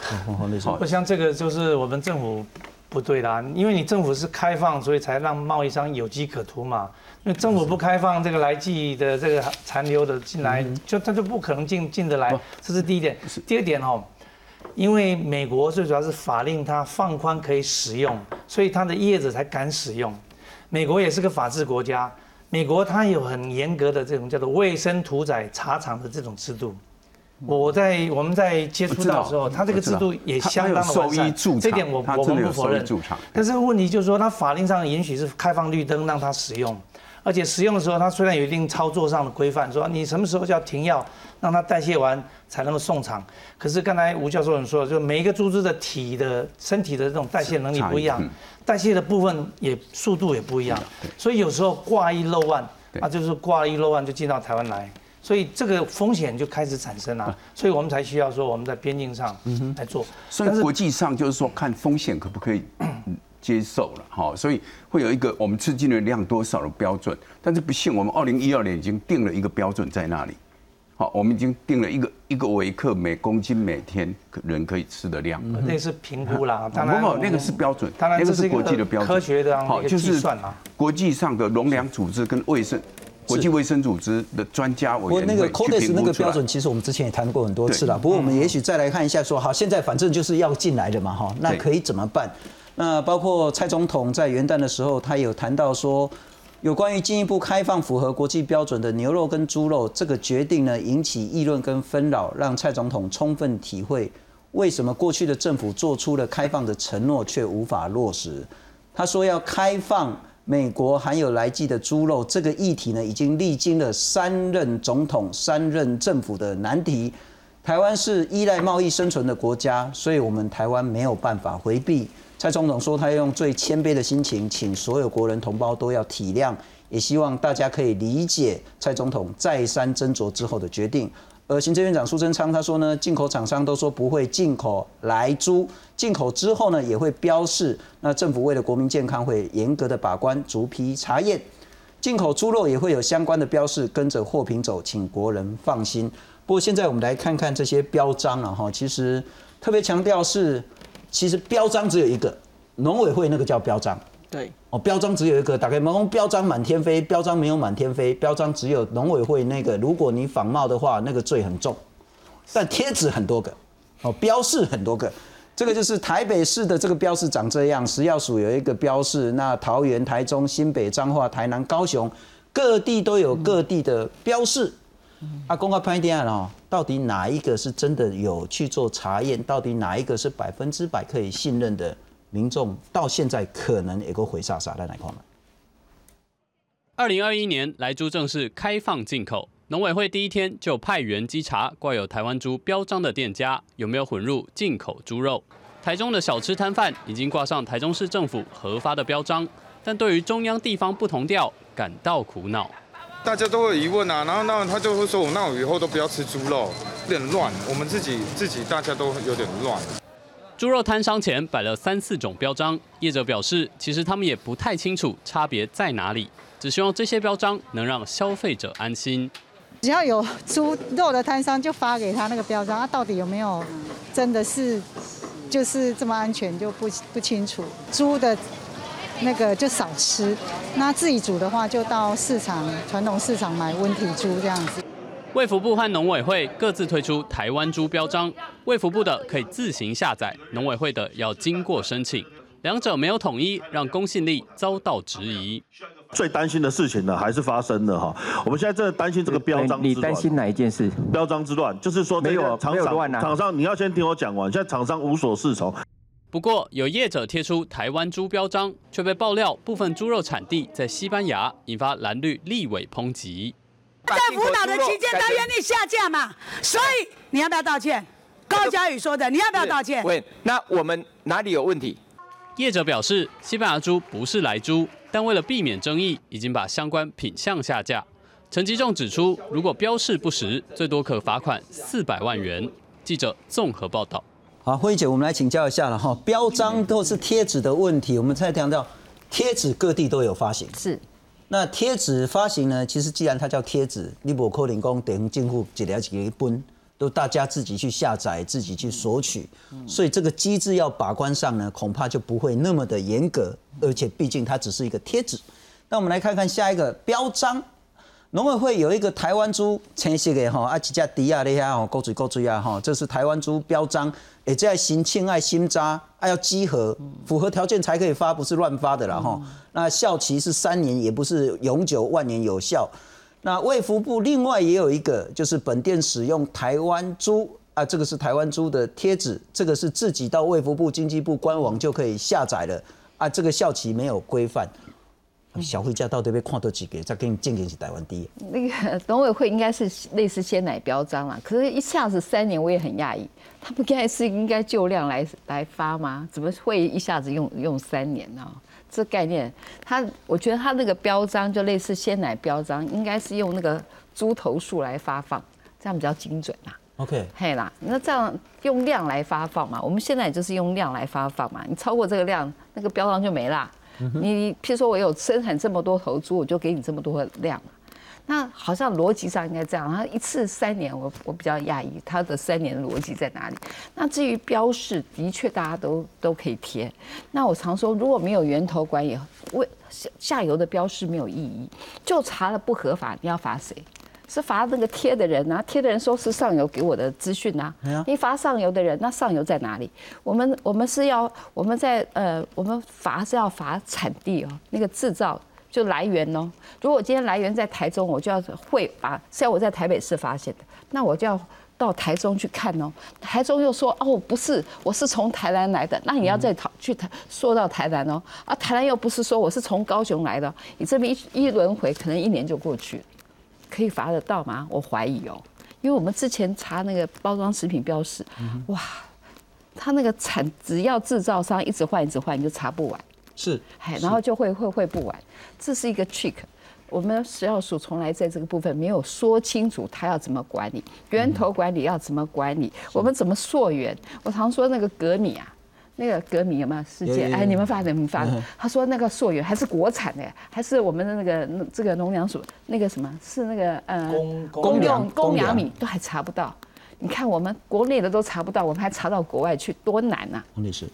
不像这个就是我们政府不对啦，因为你政府是开放，所以才让贸易商有机可图嘛。因为政府不开放这个来记的这个残留的进来，就他就不可能进进得来，这是第一点。第二点哦，因为美国最主要是法令它放宽可以使用，所以它的叶子才敢使用。美国也是个法治国家，美国它有很严格的这种叫做卫生屠宰茶厂的这种制度。我在我们在接触到的时候，他这个制度也相当的完善，这点我我们不否认。但是问题就是说，他法令上允许是开放绿灯让他使用。而且使用的时候，他虽然有一定操作上的规范，说你什么时候就要停药，让它代谢完才能够送厂。可是刚才吴教授你说，就每一个猪只的体的身体的这种代谢能力不一样，代谢的部分也速度也不一样，所以有时候挂一漏万，啊，就是挂一漏万就进到台湾来，所以这个风险就开始产生了，所以我们才需要说我们在边境上来做。所以国际上就是说看风险可不可以。接受了哈，所以会有一个我们吃进的量多少的标准，但是不幸我们二零一二年已经定了一个标准在那里，好，我们已经定了一个一个微克每公斤每天人可以吃的量，那是评估啦，当然那个是标准，当然那个是国际的标准，科学的好就是国际上的农粮组织跟卫生国际卫生组织的专家委员那个 CODES 那个标准，其实我们之前也谈过很多次了，不过我们也许再来看一下，说好，现在反正就是要进来的嘛哈，那可以怎么办？那包括蔡总统在元旦的时候，他有谈到说，有关于进一步开放符合国际标准的牛肉跟猪肉这个决定呢，引起议论跟纷扰，让蔡总统充分体会为什么过去的政府做出了开放的承诺却无法落实。他说要开放美国含有来记的猪肉这个议题呢，已经历经了三任总统、三任政府的难题。台湾是依赖贸易生存的国家，所以我们台湾没有办法回避。蔡总统说，他用最谦卑的心情，请所有国人同胞都要体谅，也希望大家可以理解蔡总统再三斟酌之后的决定。而行政院长苏贞昌他说呢，进口厂商都说不会进口来猪，进口之后呢也会标示。那政府为了国民健康，会严格的把关，逐批查验。进口猪肉也会有相关的标示，跟着货品走，请国人放心。不过现在我们来看看这些标章了哈，其实特别强调是。其实标章只有一个，农委会那个叫标章。对，哦，标章只有一个，打开门标章满天飞，标章没有满天飞，标章只有农委会那个。如果你仿冒的话，那个罪很重。但贴纸很多个，哦，标示很多个。这个就是台北市的这个标示长这样，食药署有一个标示，那桃园、台中、新北、彰化、台南、高雄各地都有各地的标示。啊，公告拍电案哦，到底哪一个是真的有去做查验？到底哪一个是百分之百可以信任的？民众到现在可能也够回傻傻在哪块了？二零二一年来猪正式开放进口，农委会第一天就派员稽查挂有台湾猪标章的店家有没有混入进口猪肉。台中的小吃摊贩已经挂上台中市政府核发的标章，但对于中央地方不同调感到苦恼。大家都有疑问啊，然后那他就会说，我那我以后都不要吃猪肉，有点乱。我们自己自己大家都有点乱。猪肉摊商前摆了三四种标章，业者表示，其实他们也不太清楚差别在哪里，只希望这些标章能让消费者安心。只要有猪肉的摊商就发给他那个标章，他到底有没有真的是就是这么安全就不不清楚。猪的。那个就少吃，那自己煮的话就到市场传统市场买温体猪这样子。卫福部和农委会各自推出台湾猪标章，卫福部的可以自行下载，农委会的要经过申请，两者没有统一，让公信力遭到质疑。最担心的事情呢，还是发生了哈。我们现在真的担心这个标章你担心哪一件事？标章之乱，就是说没有厂商厂商，你要先听我讲完。现在厂商无所适从。不过，有业者贴出台湾猪标章，却被爆料部分猪肉产地在西班牙，引发蓝绿立委抨击。在辅导的期间，他愿意下架嘛？所以你要不要道歉？高嘉宇说的，你要不要道歉？喂，那我们哪里有问题？业者表示，西班牙猪不是来猪，但为了避免争议，已经把相关品项下架。陈吉仲指出，如果标示不实，最多可罚款四百万元。记者综合报道。好，慧姐，我们来请教一下了哈，标章都是贴纸的问题，我们才强调，贴纸各地都有发行，是，那贴纸发行呢，其实既然它叫贴纸，你不可能讲等政府一了几个分，都大家自己去下载、自己去索取，所以这个机制要把关上呢，恐怕就不会那么的严格，而且毕竟它只是一个贴纸。那我们来看看下一个标章。农委会有一个台湾猪青色的吼，啊，一只猪啊，你遐吼，勾嘴勾嘴啊，吼，这是台湾猪标章，而且要新青爱新扎，还要集合，符合条件才可以发，不是乱发的啦吼。那效期是三年，也不是永久万年有效。那卫福部另外也有一个，就是本店使用台湾猪啊，这个是台湾猪的贴纸，这个是自己到卫福部经济部官网就可以下载了啊，这个效期没有规范。消费者到底被看到几个，再给你证明是台湾第一。那个农委会应该是类似鲜奶标章啦，可是一下子三年，我也很讶异，他不应该是应该就量来来发吗？怎么会一下子用用三年呢？这概念，他我觉得他那个标章就类似鲜奶标章，应该是用那个猪头数来发放，这样比较精准啦。OK，嘿啦，那这样用量来发放嘛？我们现在就是用量来发放嘛，你超过这个量，那个标章就没啦。你譬如说，我有生产这么多头猪，我就给你这么多的量那好像逻辑上应该这样。他一次三年，我我比较讶异，他的三年逻辑在哪里？那至于标示，的确大家都都可以贴。那我常说，如果没有源头管理，为下游的标示没有意义，就查了不合法，你要罚谁？是罚那个贴的人啊，贴的人说是上游给我的资讯啊。你罚上游的人，那上游在哪里？我们我们是要我们在呃，我们罚是要罚产地哦，那个制造就来源哦。如果今天来源在台中，我就要会把，像我在台北市发现的，那我就要到台中去看哦。台中又说哦，不是，我是从台南来的，那你要再讨去台说到台南哦。啊，台南又不是说我是从高雄来的，你这么一一轮回，可能一年就过去了。可以罚得到吗？我怀疑哦，因为我们之前查那个包装食品标识，哇，他那个产只要制造商一直换一直换，你就查不完。是，哎，然后就会会会不完，这是一个 trick。我们食药署从来在这个部分没有说清楚，他要怎么管理，源头管理要怎么管理，我们怎么溯源？我常说那个隔米啊。那个革米有没有事件？哎，你们发的，你们发的。他说那个溯源还是国产的，还是我们的那个这个农粮署那个什么？是那个呃公用公粮米都还查不到。你看我们国内的都查不到，我们还查到国外去，多难呐！洪律师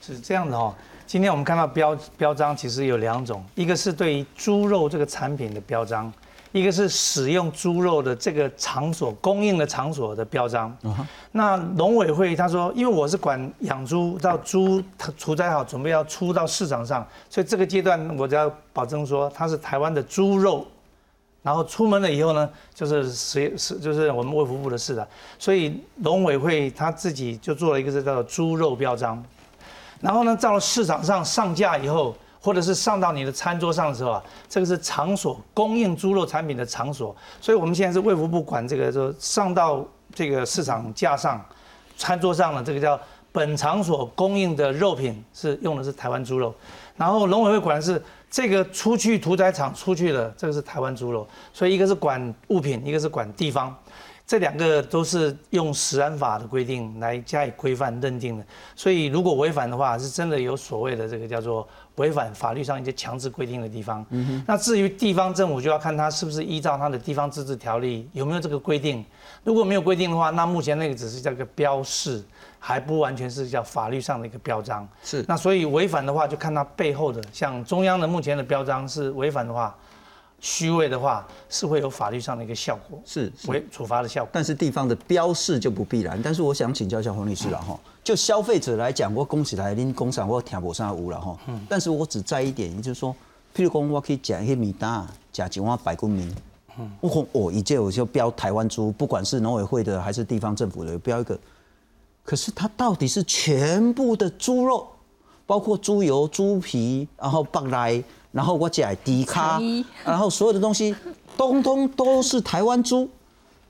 是这样的哦。今天我们看到标标章其实有两种，一个是对于猪肉这个产品的标章。一个是使用猪肉的这个场所供应的场所的标章，那农委会他说，因为我是管养猪到猪它屠宰好，准备要出到市场上，所以这个阶段我就要保证说它是台湾的猪肉，然后出门了以后呢，就是谁是就是我们卫福部的事了，所以农委会他自己就做了一个叫做猪肉标章，然后呢到了市场上上架以后。或者是上到你的餐桌上的时候啊，这个是场所供应猪肉产品的场所，所以我们现在是卫福部管这个，就上到这个市场架上、餐桌上的这个叫本场所供应的肉品是用的是台湾猪肉，然后农委会管的是这个出去屠宰场出去的这个是台湾猪肉，所以一个是管物品，一个是管地方。这两个都是用食安法的规定来加以规范认定的，所以如果违反的话，是真的有所谓的这个叫做违反法律上一些强制规定的地方。嗯那至于地方政府，就要看他是不是依照他的地方自治条例有没有这个规定。如果没有规定的话，那目前那个只是叫个标示，还不完全是叫法律上的一个标章。是。那所以违反的话，就看他背后的，像中央的目前的标章是违反的话。虚伪的话是会有法律上的一个效果，是为处罚的效果。但是地方的标示就不必然。但是我想请教一下黄律师了哈，就消费者来讲，我恭喜来您工厂我听不上无了哈。嗯。但是我只在一点，也就是说，譬如讲我可以讲一些米单，讲几万百公民。嗯。我我一届我就标台湾猪，不管是农委会的还是地方政府的，标一个。可是它到底是全部的猪肉，包括猪油、猪皮，然后放来。然后我讲低卡，然后所有的东西，通通都是台湾猪，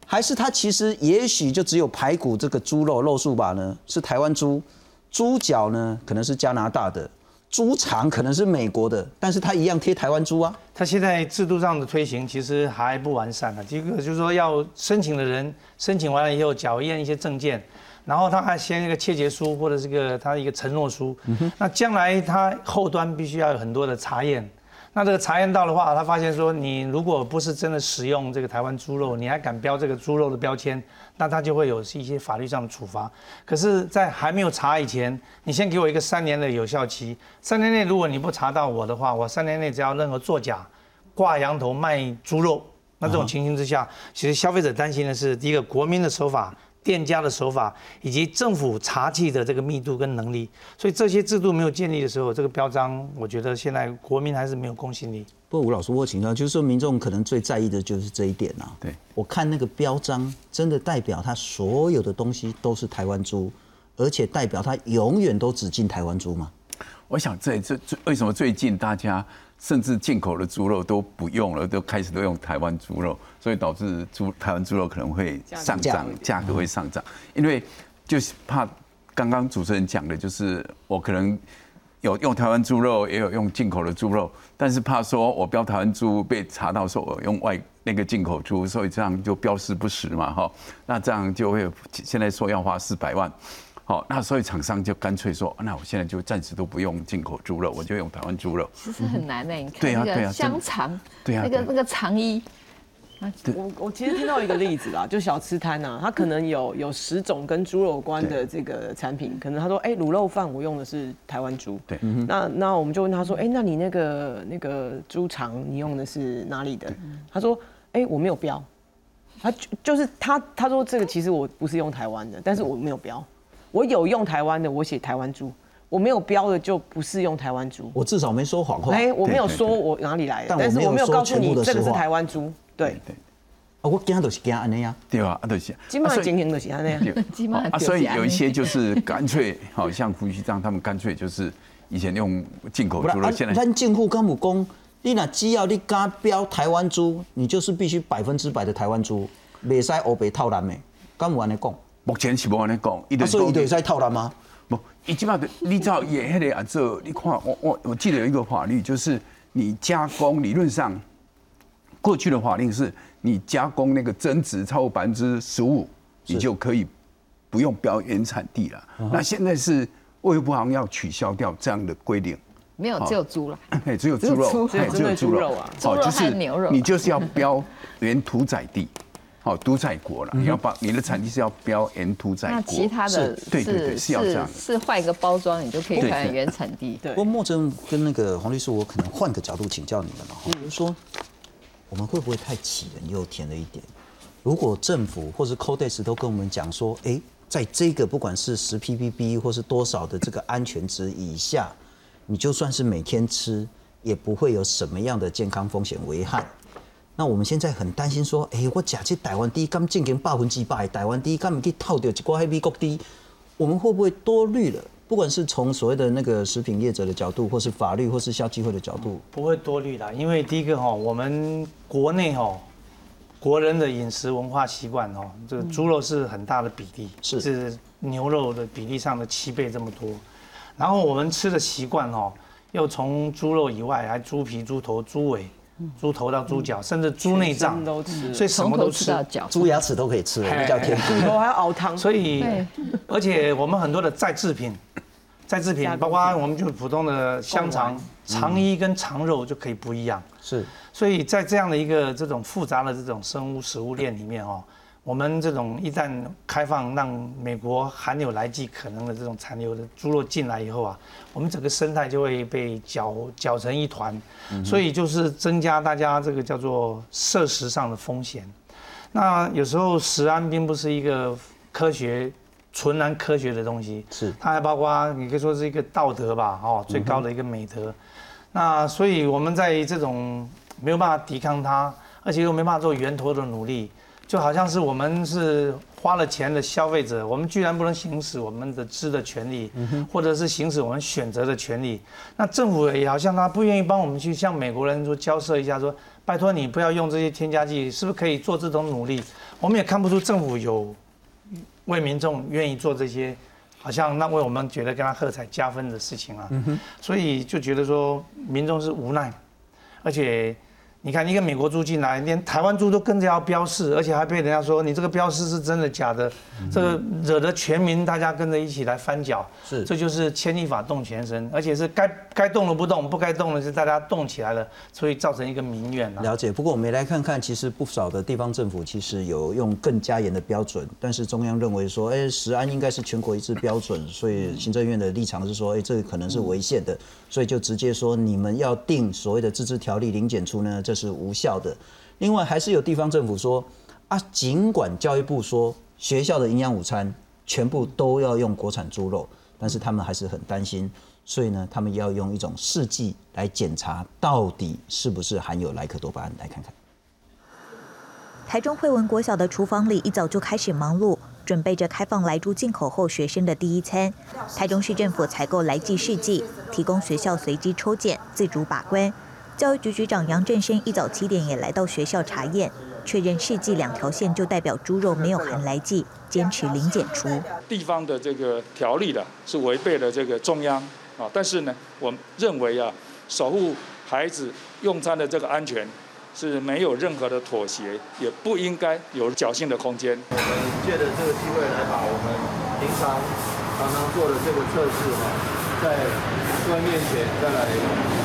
还是它其实也许就只有排骨这个猪肉肉素吧呢？是台湾猪，猪脚呢可能是加拿大的，猪肠可能是美国的，但是它一样贴台湾猪啊。它现在制度上的推行其实还不完善啊。第一个就是说要申请的人申请完了以后缴验一些证件，然后他还签一个切结书或者是个他一个承诺书，那将来他后端必须要有很多的查验。那这个查验到的话，他发现说，你如果不是真的使用这个台湾猪肉，你还敢标这个猪肉的标签，那他就会有一些法律上的处罚。可是，在还没有查以前，你先给我一个三年的有效期，三年内如果你不查到我的话，我三年内只要任何作假、挂羊头卖猪肉，那这种情形之下，其实消费者担心的是，第一个国民的手法。店家的手法以及政府查缉的这个密度跟能力，所以这些制度没有建立的时候，这个标章，我觉得现在国民还是没有公信力。不过吴老师，我请教，就是说民众可能最在意的就是这一点啊。对，我看那个标章，真的代表它所有的东西都是台湾猪，而且代表它永远都只进台湾猪吗？我想这这为什么最近大家？甚至进口的猪肉都不用了，都开始都用台湾猪肉，所以导致猪台湾猪肉可能会上涨，价格会上涨。因为就是怕刚刚主持人讲的，就是我可能有用台湾猪肉，也有用进口的猪肉，但是怕说我标台湾猪被查到说我用外那个进口猪，所以这样就标示不实嘛，哈，那这样就会现在说要花四百万。好，那所以厂商就干脆说，那我现在就暂时都不用进口猪肉，我就用台湾猪肉。其实很难的，你看那个香肠，对啊，那个那个肠衣。我我其实听到一个例子啦，就小吃摊呐，他可能有有十种跟猪肉有关的这个产品，可能他说，哎，卤肉饭我用的是台湾猪。对，那那我们就问他说，哎，那你那个那个猪肠你用的是哪里的？他说，哎，我没有标。他就就是他他说这个其实我不是用台湾的，但是我没有标。我有用台湾的，我写台湾猪；我没有标的就不是用台湾猪。我至少没说谎话。哎，我没有说我哪里来的，但是我没有告诉你这个是台湾猪。对对。啊，我惊都是惊安尼呀。对啊，都是。基本上经营都是安尼呀。基本上。啊，所以有一些就是干脆，好像胡须章他们干脆就是以前用进口猪肉，现在。咱进户干部讲，你那只要你敢标台湾猪，你就是必须百分之百的台湾猪，未使欧北套蓝的，干部安尼讲。目前是无安尼讲，伊就所以伊就在套蓝吗？不，伊基本上你知道也迄个啊，这你看我我我记得有一个法律，就是你加工理论上，过去的法令是你加工那个增值超过百分之十五，你就可以不用标原产地了。那现在是卫生部好像要取消掉这样的规定，没有只有猪了，哎，只有猪肉，只有猪肉啊，猪肉和牛肉，你就是要标原屠宰地。好，都在国了，你要把你的产地是要标原都在国。那其他的，对对对，是要这样。是换一个包装，你就可以看原产地。对。不过莫真跟那个黄律师，我可能换个角度请教你们了哈，就是说，我们会不会太杞人忧天了一点？如果政府或是 Codex 都跟我们讲说，哎，在这个不管是十 ppb 或是多少的这个安全值以下，你就算是每天吃，也不会有什么样的健康风险危害。那我们现在很担心说，哎，我假设台湾第一刚进行百分之百，台湾第一刚去套掉一挂美国低，我们会不会多虑了？不管是从所谓的那个食品业者的角度，或是法律，或是消基会的角度，不会多虑啦。因为第一个哈，我们国内哈，国人的饮食文化习惯哈，这个猪肉是很大的比例，是牛肉的比例上的七倍这么多。然后我们吃的习惯哈，又从猪肉以外，还猪皮、猪头、猪尾。猪头到猪脚，甚至猪内脏都吃，所以什么都吃，猪牙齿都可以吃，那叫天猪头还要熬汤。所以，而且我们很多的再制品，再制品包括我们就普通的香肠、肠衣跟肠肉就可以不一样。是，所以在这样的一个这种复杂的这种生物食物链里面哦。我们这种一旦开放，让美国含有来剂可能的这种残留的猪肉进来以后啊，我们整个生态就会被搅搅成一团，所以就是增加大家这个叫做摄食上的风险。那有时候食安并不是一个科学纯然科学的东西，是它还包括你可以说是一个道德吧，哦，最高的一个美德。那所以我们在这种没有办法抵抗它，而且又没办法做源头的努力。就好像是我们是花了钱的消费者，我们居然不能行使我们的知的权利，或者是行使我们选择的权利。那政府也好像他不愿意帮我们去向美国人说交涉一下，说拜托你不要用这些添加剂，是不是可以做这种努力？我们也看不出政府有为民众愿意做这些，好像那为我们觉得跟他喝彩加分的事情啊。所以就觉得说民众是无奈，而且。你看一个美国猪进来，连台湾猪都跟着要标示，而且还被人家说你这个标示是真的假的，这个惹得全民大家跟着一起来翻脚。是，这就是牵一发动全身，而且是该该动的不动，不该动的是大家动起来了，所以造成一个民怨了。了解。不过我们来看看，其实不少的地方政府其实有用更加严的标准，但是中央认为说，哎，食安应该是全国一致标准，所以行政院的立场是说，哎，这个可能是违宪的，所以就直接说你们要定所谓的自治条例零检出呢，这是无效的。另外，还是有地方政府说啊，尽管教育部说学校的营养午餐全部都要用国产猪肉，但是他们还是很担心，所以呢，他们要用一种试剂来检查到底是不是含有莱克多巴胺。来看看，台中惠文国小的厨房里一早就开始忙碌，准备着开放来猪进口后学生的第一餐。台中市政府采购来剂试剂，提供学校随机抽检，自主把关。教育局局长杨振生一早七点也来到学校查验，确认试剂两条线就代表猪肉没有含来剂，坚持零检出。地方的这个条例的是违背了这个中央啊，但是呢，我认为啊，守护孩子用餐的这个安全是没有任何的妥协，也不应该有侥幸的空间。我们借着这个机会来把我们平常常常做的这个测试哈，在各位面前再来。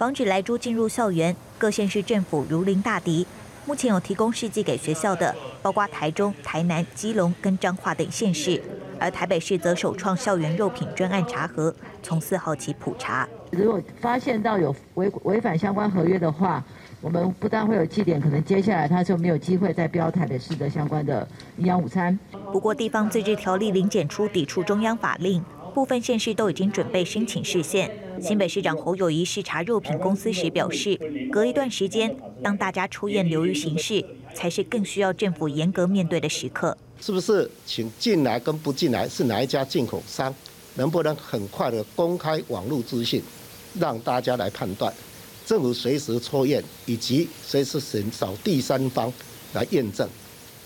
防止来猪进入校园，各县市政府如临大敌。目前有提供试剂给学校的，包括台中、台南、基隆跟彰化等县市，而台北市则首创校园肉品专案查核，从四号起普查。如果发现到有违违反相关合约的话，我们不但会有记点，可能接下来他就没有机会再标台北市的相关的营养午餐。不过，地方自治条例零检出抵触中央法令。部分县市都已经准备申请市县。新北市长侯友谊视察肉品公司时表示，隔一段时间，当大家出验流于形式，才是更需要政府严格面对的时刻。是不是请进来跟不进来是哪一家进口商？能不能很快的公开网络资讯，让大家来判断？政府随时抽验，以及随时寻找第三方来验证。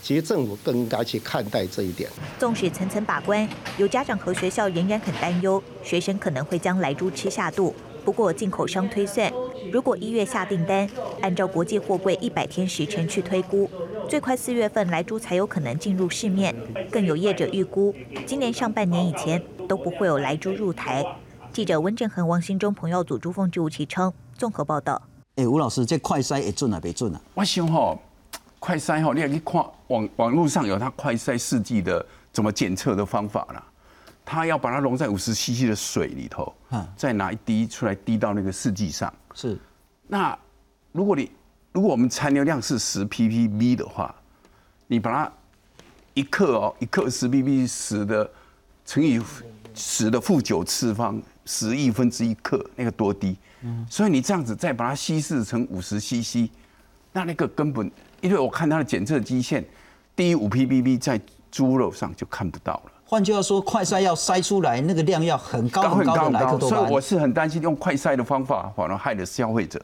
其实政府更应该去看待这一点。纵使层层把关，有家长和学校仍然很担忧，学生可能会将来猪吃下肚。不过进口商推算，如果一月下订单，按照国际货柜一百天时程去推估，最快四月份来猪才有可能进入市面。更有业者预估，今年上半年以前都不会有来猪入台。记者温正恒、王新忠、彭耀祖、朱凤志、吴启称综合报道。哎，吴老师，这快筛会准啊？没准啊？我想吼。快筛哈，你也可以看网网络上有它快筛试剂的怎么检测的方法啦。它要把它溶在五十 CC 的水里头，再拿一滴出来滴到那个试剂上。是。那如果你如果我们残留量是十 ppb 的话，你把它一克哦，一克十 ppb 十的乘以十的负九次方，十亿分之一克，那个多低？嗯。所以你这样子再把它稀释成五十 CC，那那个根本。因为我看它的检测基线，低于五 ppb 在猪肉上就看不到了。换句话说，快筛要筛出来那个量要很高很高的莱克多巴胺。所以我是很担心用快筛的方法反而害了消费者，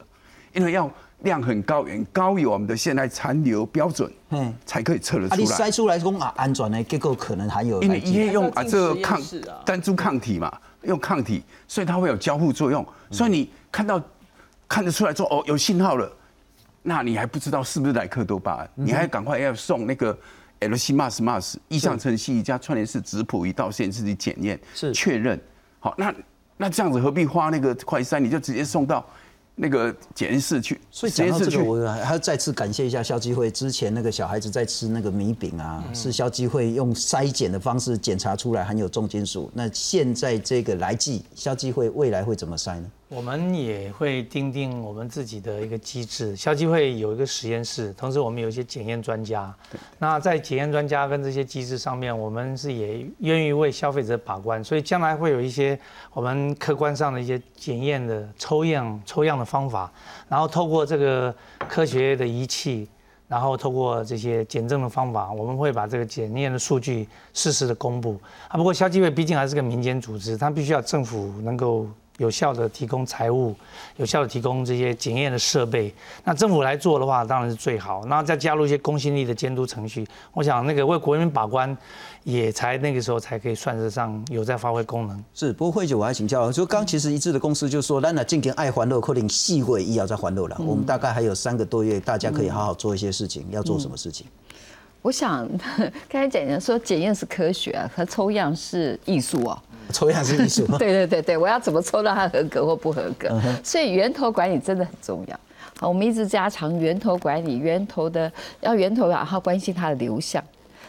因为要量很高，远高于我们的现在残留标准，嗯，才可以测得出来。你筛出来说啊安全呢，结果可能还有。因为因为用啊这个抗单株抗体嘛，用抗体，所以它会有交互作用。所以你看到看得出来说哦有信号了。那你还不知道是不是莱克多巴胺？你还赶快要送那个 L C M A S M A S 异相程序加串联式质谱仪到实验室去检验，是确认。好，那那这样子何必花那个快筛？你就直接送到那个检验室去。所以讲到这个，我还要再次感谢一下消基会。之前那个小孩子在吃那个米饼啊，是消基会用筛检的方式检查出来含有重金属。那现在这个来剂，消基会未来会怎么筛呢？我们也会钉定我们自己的一个机制，消基会有一个实验室，同时我们有一些检验专家。那在检验专家跟这些机制上面，我们是也愿意为消费者把关，所以将来会有一些我们客观上的一些检验的抽样抽样的方法，然后透过这个科学的仪器，然后透过这些检证的方法，我们会把这个检验的数据适时的公布。啊，不过消基会毕竟还是个民间组织，它必须要政府能够。有效的提供财务，有效的提供这些检验的设备。那政府来做的话，当然是最好。然后再加入一些公信力的监督程序，我想那个为国民把关，也才那个时候才可以算得上有在发挥功能。是，不过慧姐我还请教，就刚其实一致的公司就说，那那进行爱环路，可能细会医药在环路了。我们大概还有三个多月，大家可以好好做一些事情。要做什么事情？我想 刚才讲的说检验是科学啊，和抽样是艺术哦。抽样是艺术。对对对对，我要怎么抽到它合格或不合格？所以源头管理真的很重要。好，我们一直加强源头管理，源头的要源头然后关心它的流向。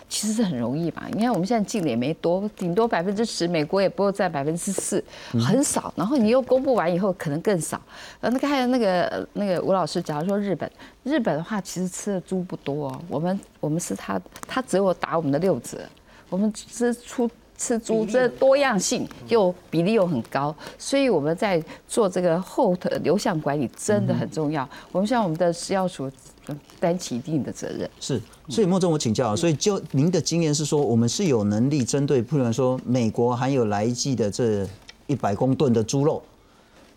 其实是很容易嘛，你看我们现在进的也没多，顶多百分之十，美国也不会占百分之四，很少。然后你又公布完以后，可能更少。呃，那个还有那个那个吴老师，假如说日本，日本的话其实吃的猪不多，哦，我们我们是他他只有打我们的六折，我们吃出吃猪这多样性又比例又很高，所以我们在做这个后的流向管理真的很重要。我们像我们的食药署。担起一定的责任是，所以莫总我请教，所以就您的经验是说，我们是有能力针对，譬如说美国含有来季的这一百公吨的猪肉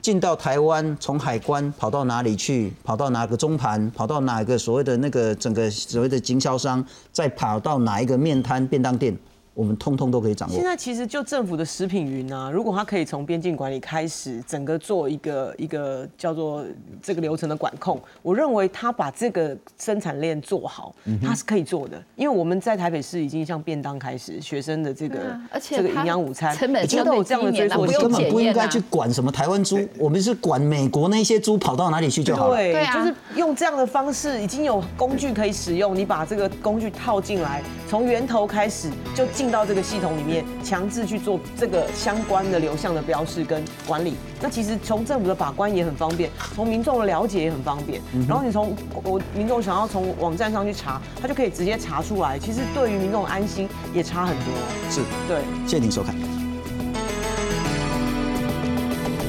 进到台湾，从海关跑到哪里去，跑到哪个中盘，跑到哪个所谓的那个整个所谓的经销商，再跑到哪一个面摊便当店。我们通通都可以掌握。现在其实就政府的食品云啊，如果它可以从边境管理开始，整个做一个一个叫做这个流程的管控，我认为他把这个生产链做好，它是可以做的。因为我们在台北市已经像便当开始，学生的这个这个营养午餐，已经都有这样的追溯根本不应该去管什么台湾猪，我们是管美国那些猪跑到哪里去就好了。对，就是用这样的方式，已经有工具可以使用，你把这个工具套进来，从源头开始就进。进到这个系统里面，强制去做这个相关的流向的标示跟管理。那其实从政府的把关也很方便，从民众的了解也很方便。然后你从我民众想要从网站上去查，他就可以直接查出来。其实对于民众安心也差很多。是，对。谢谢您收看。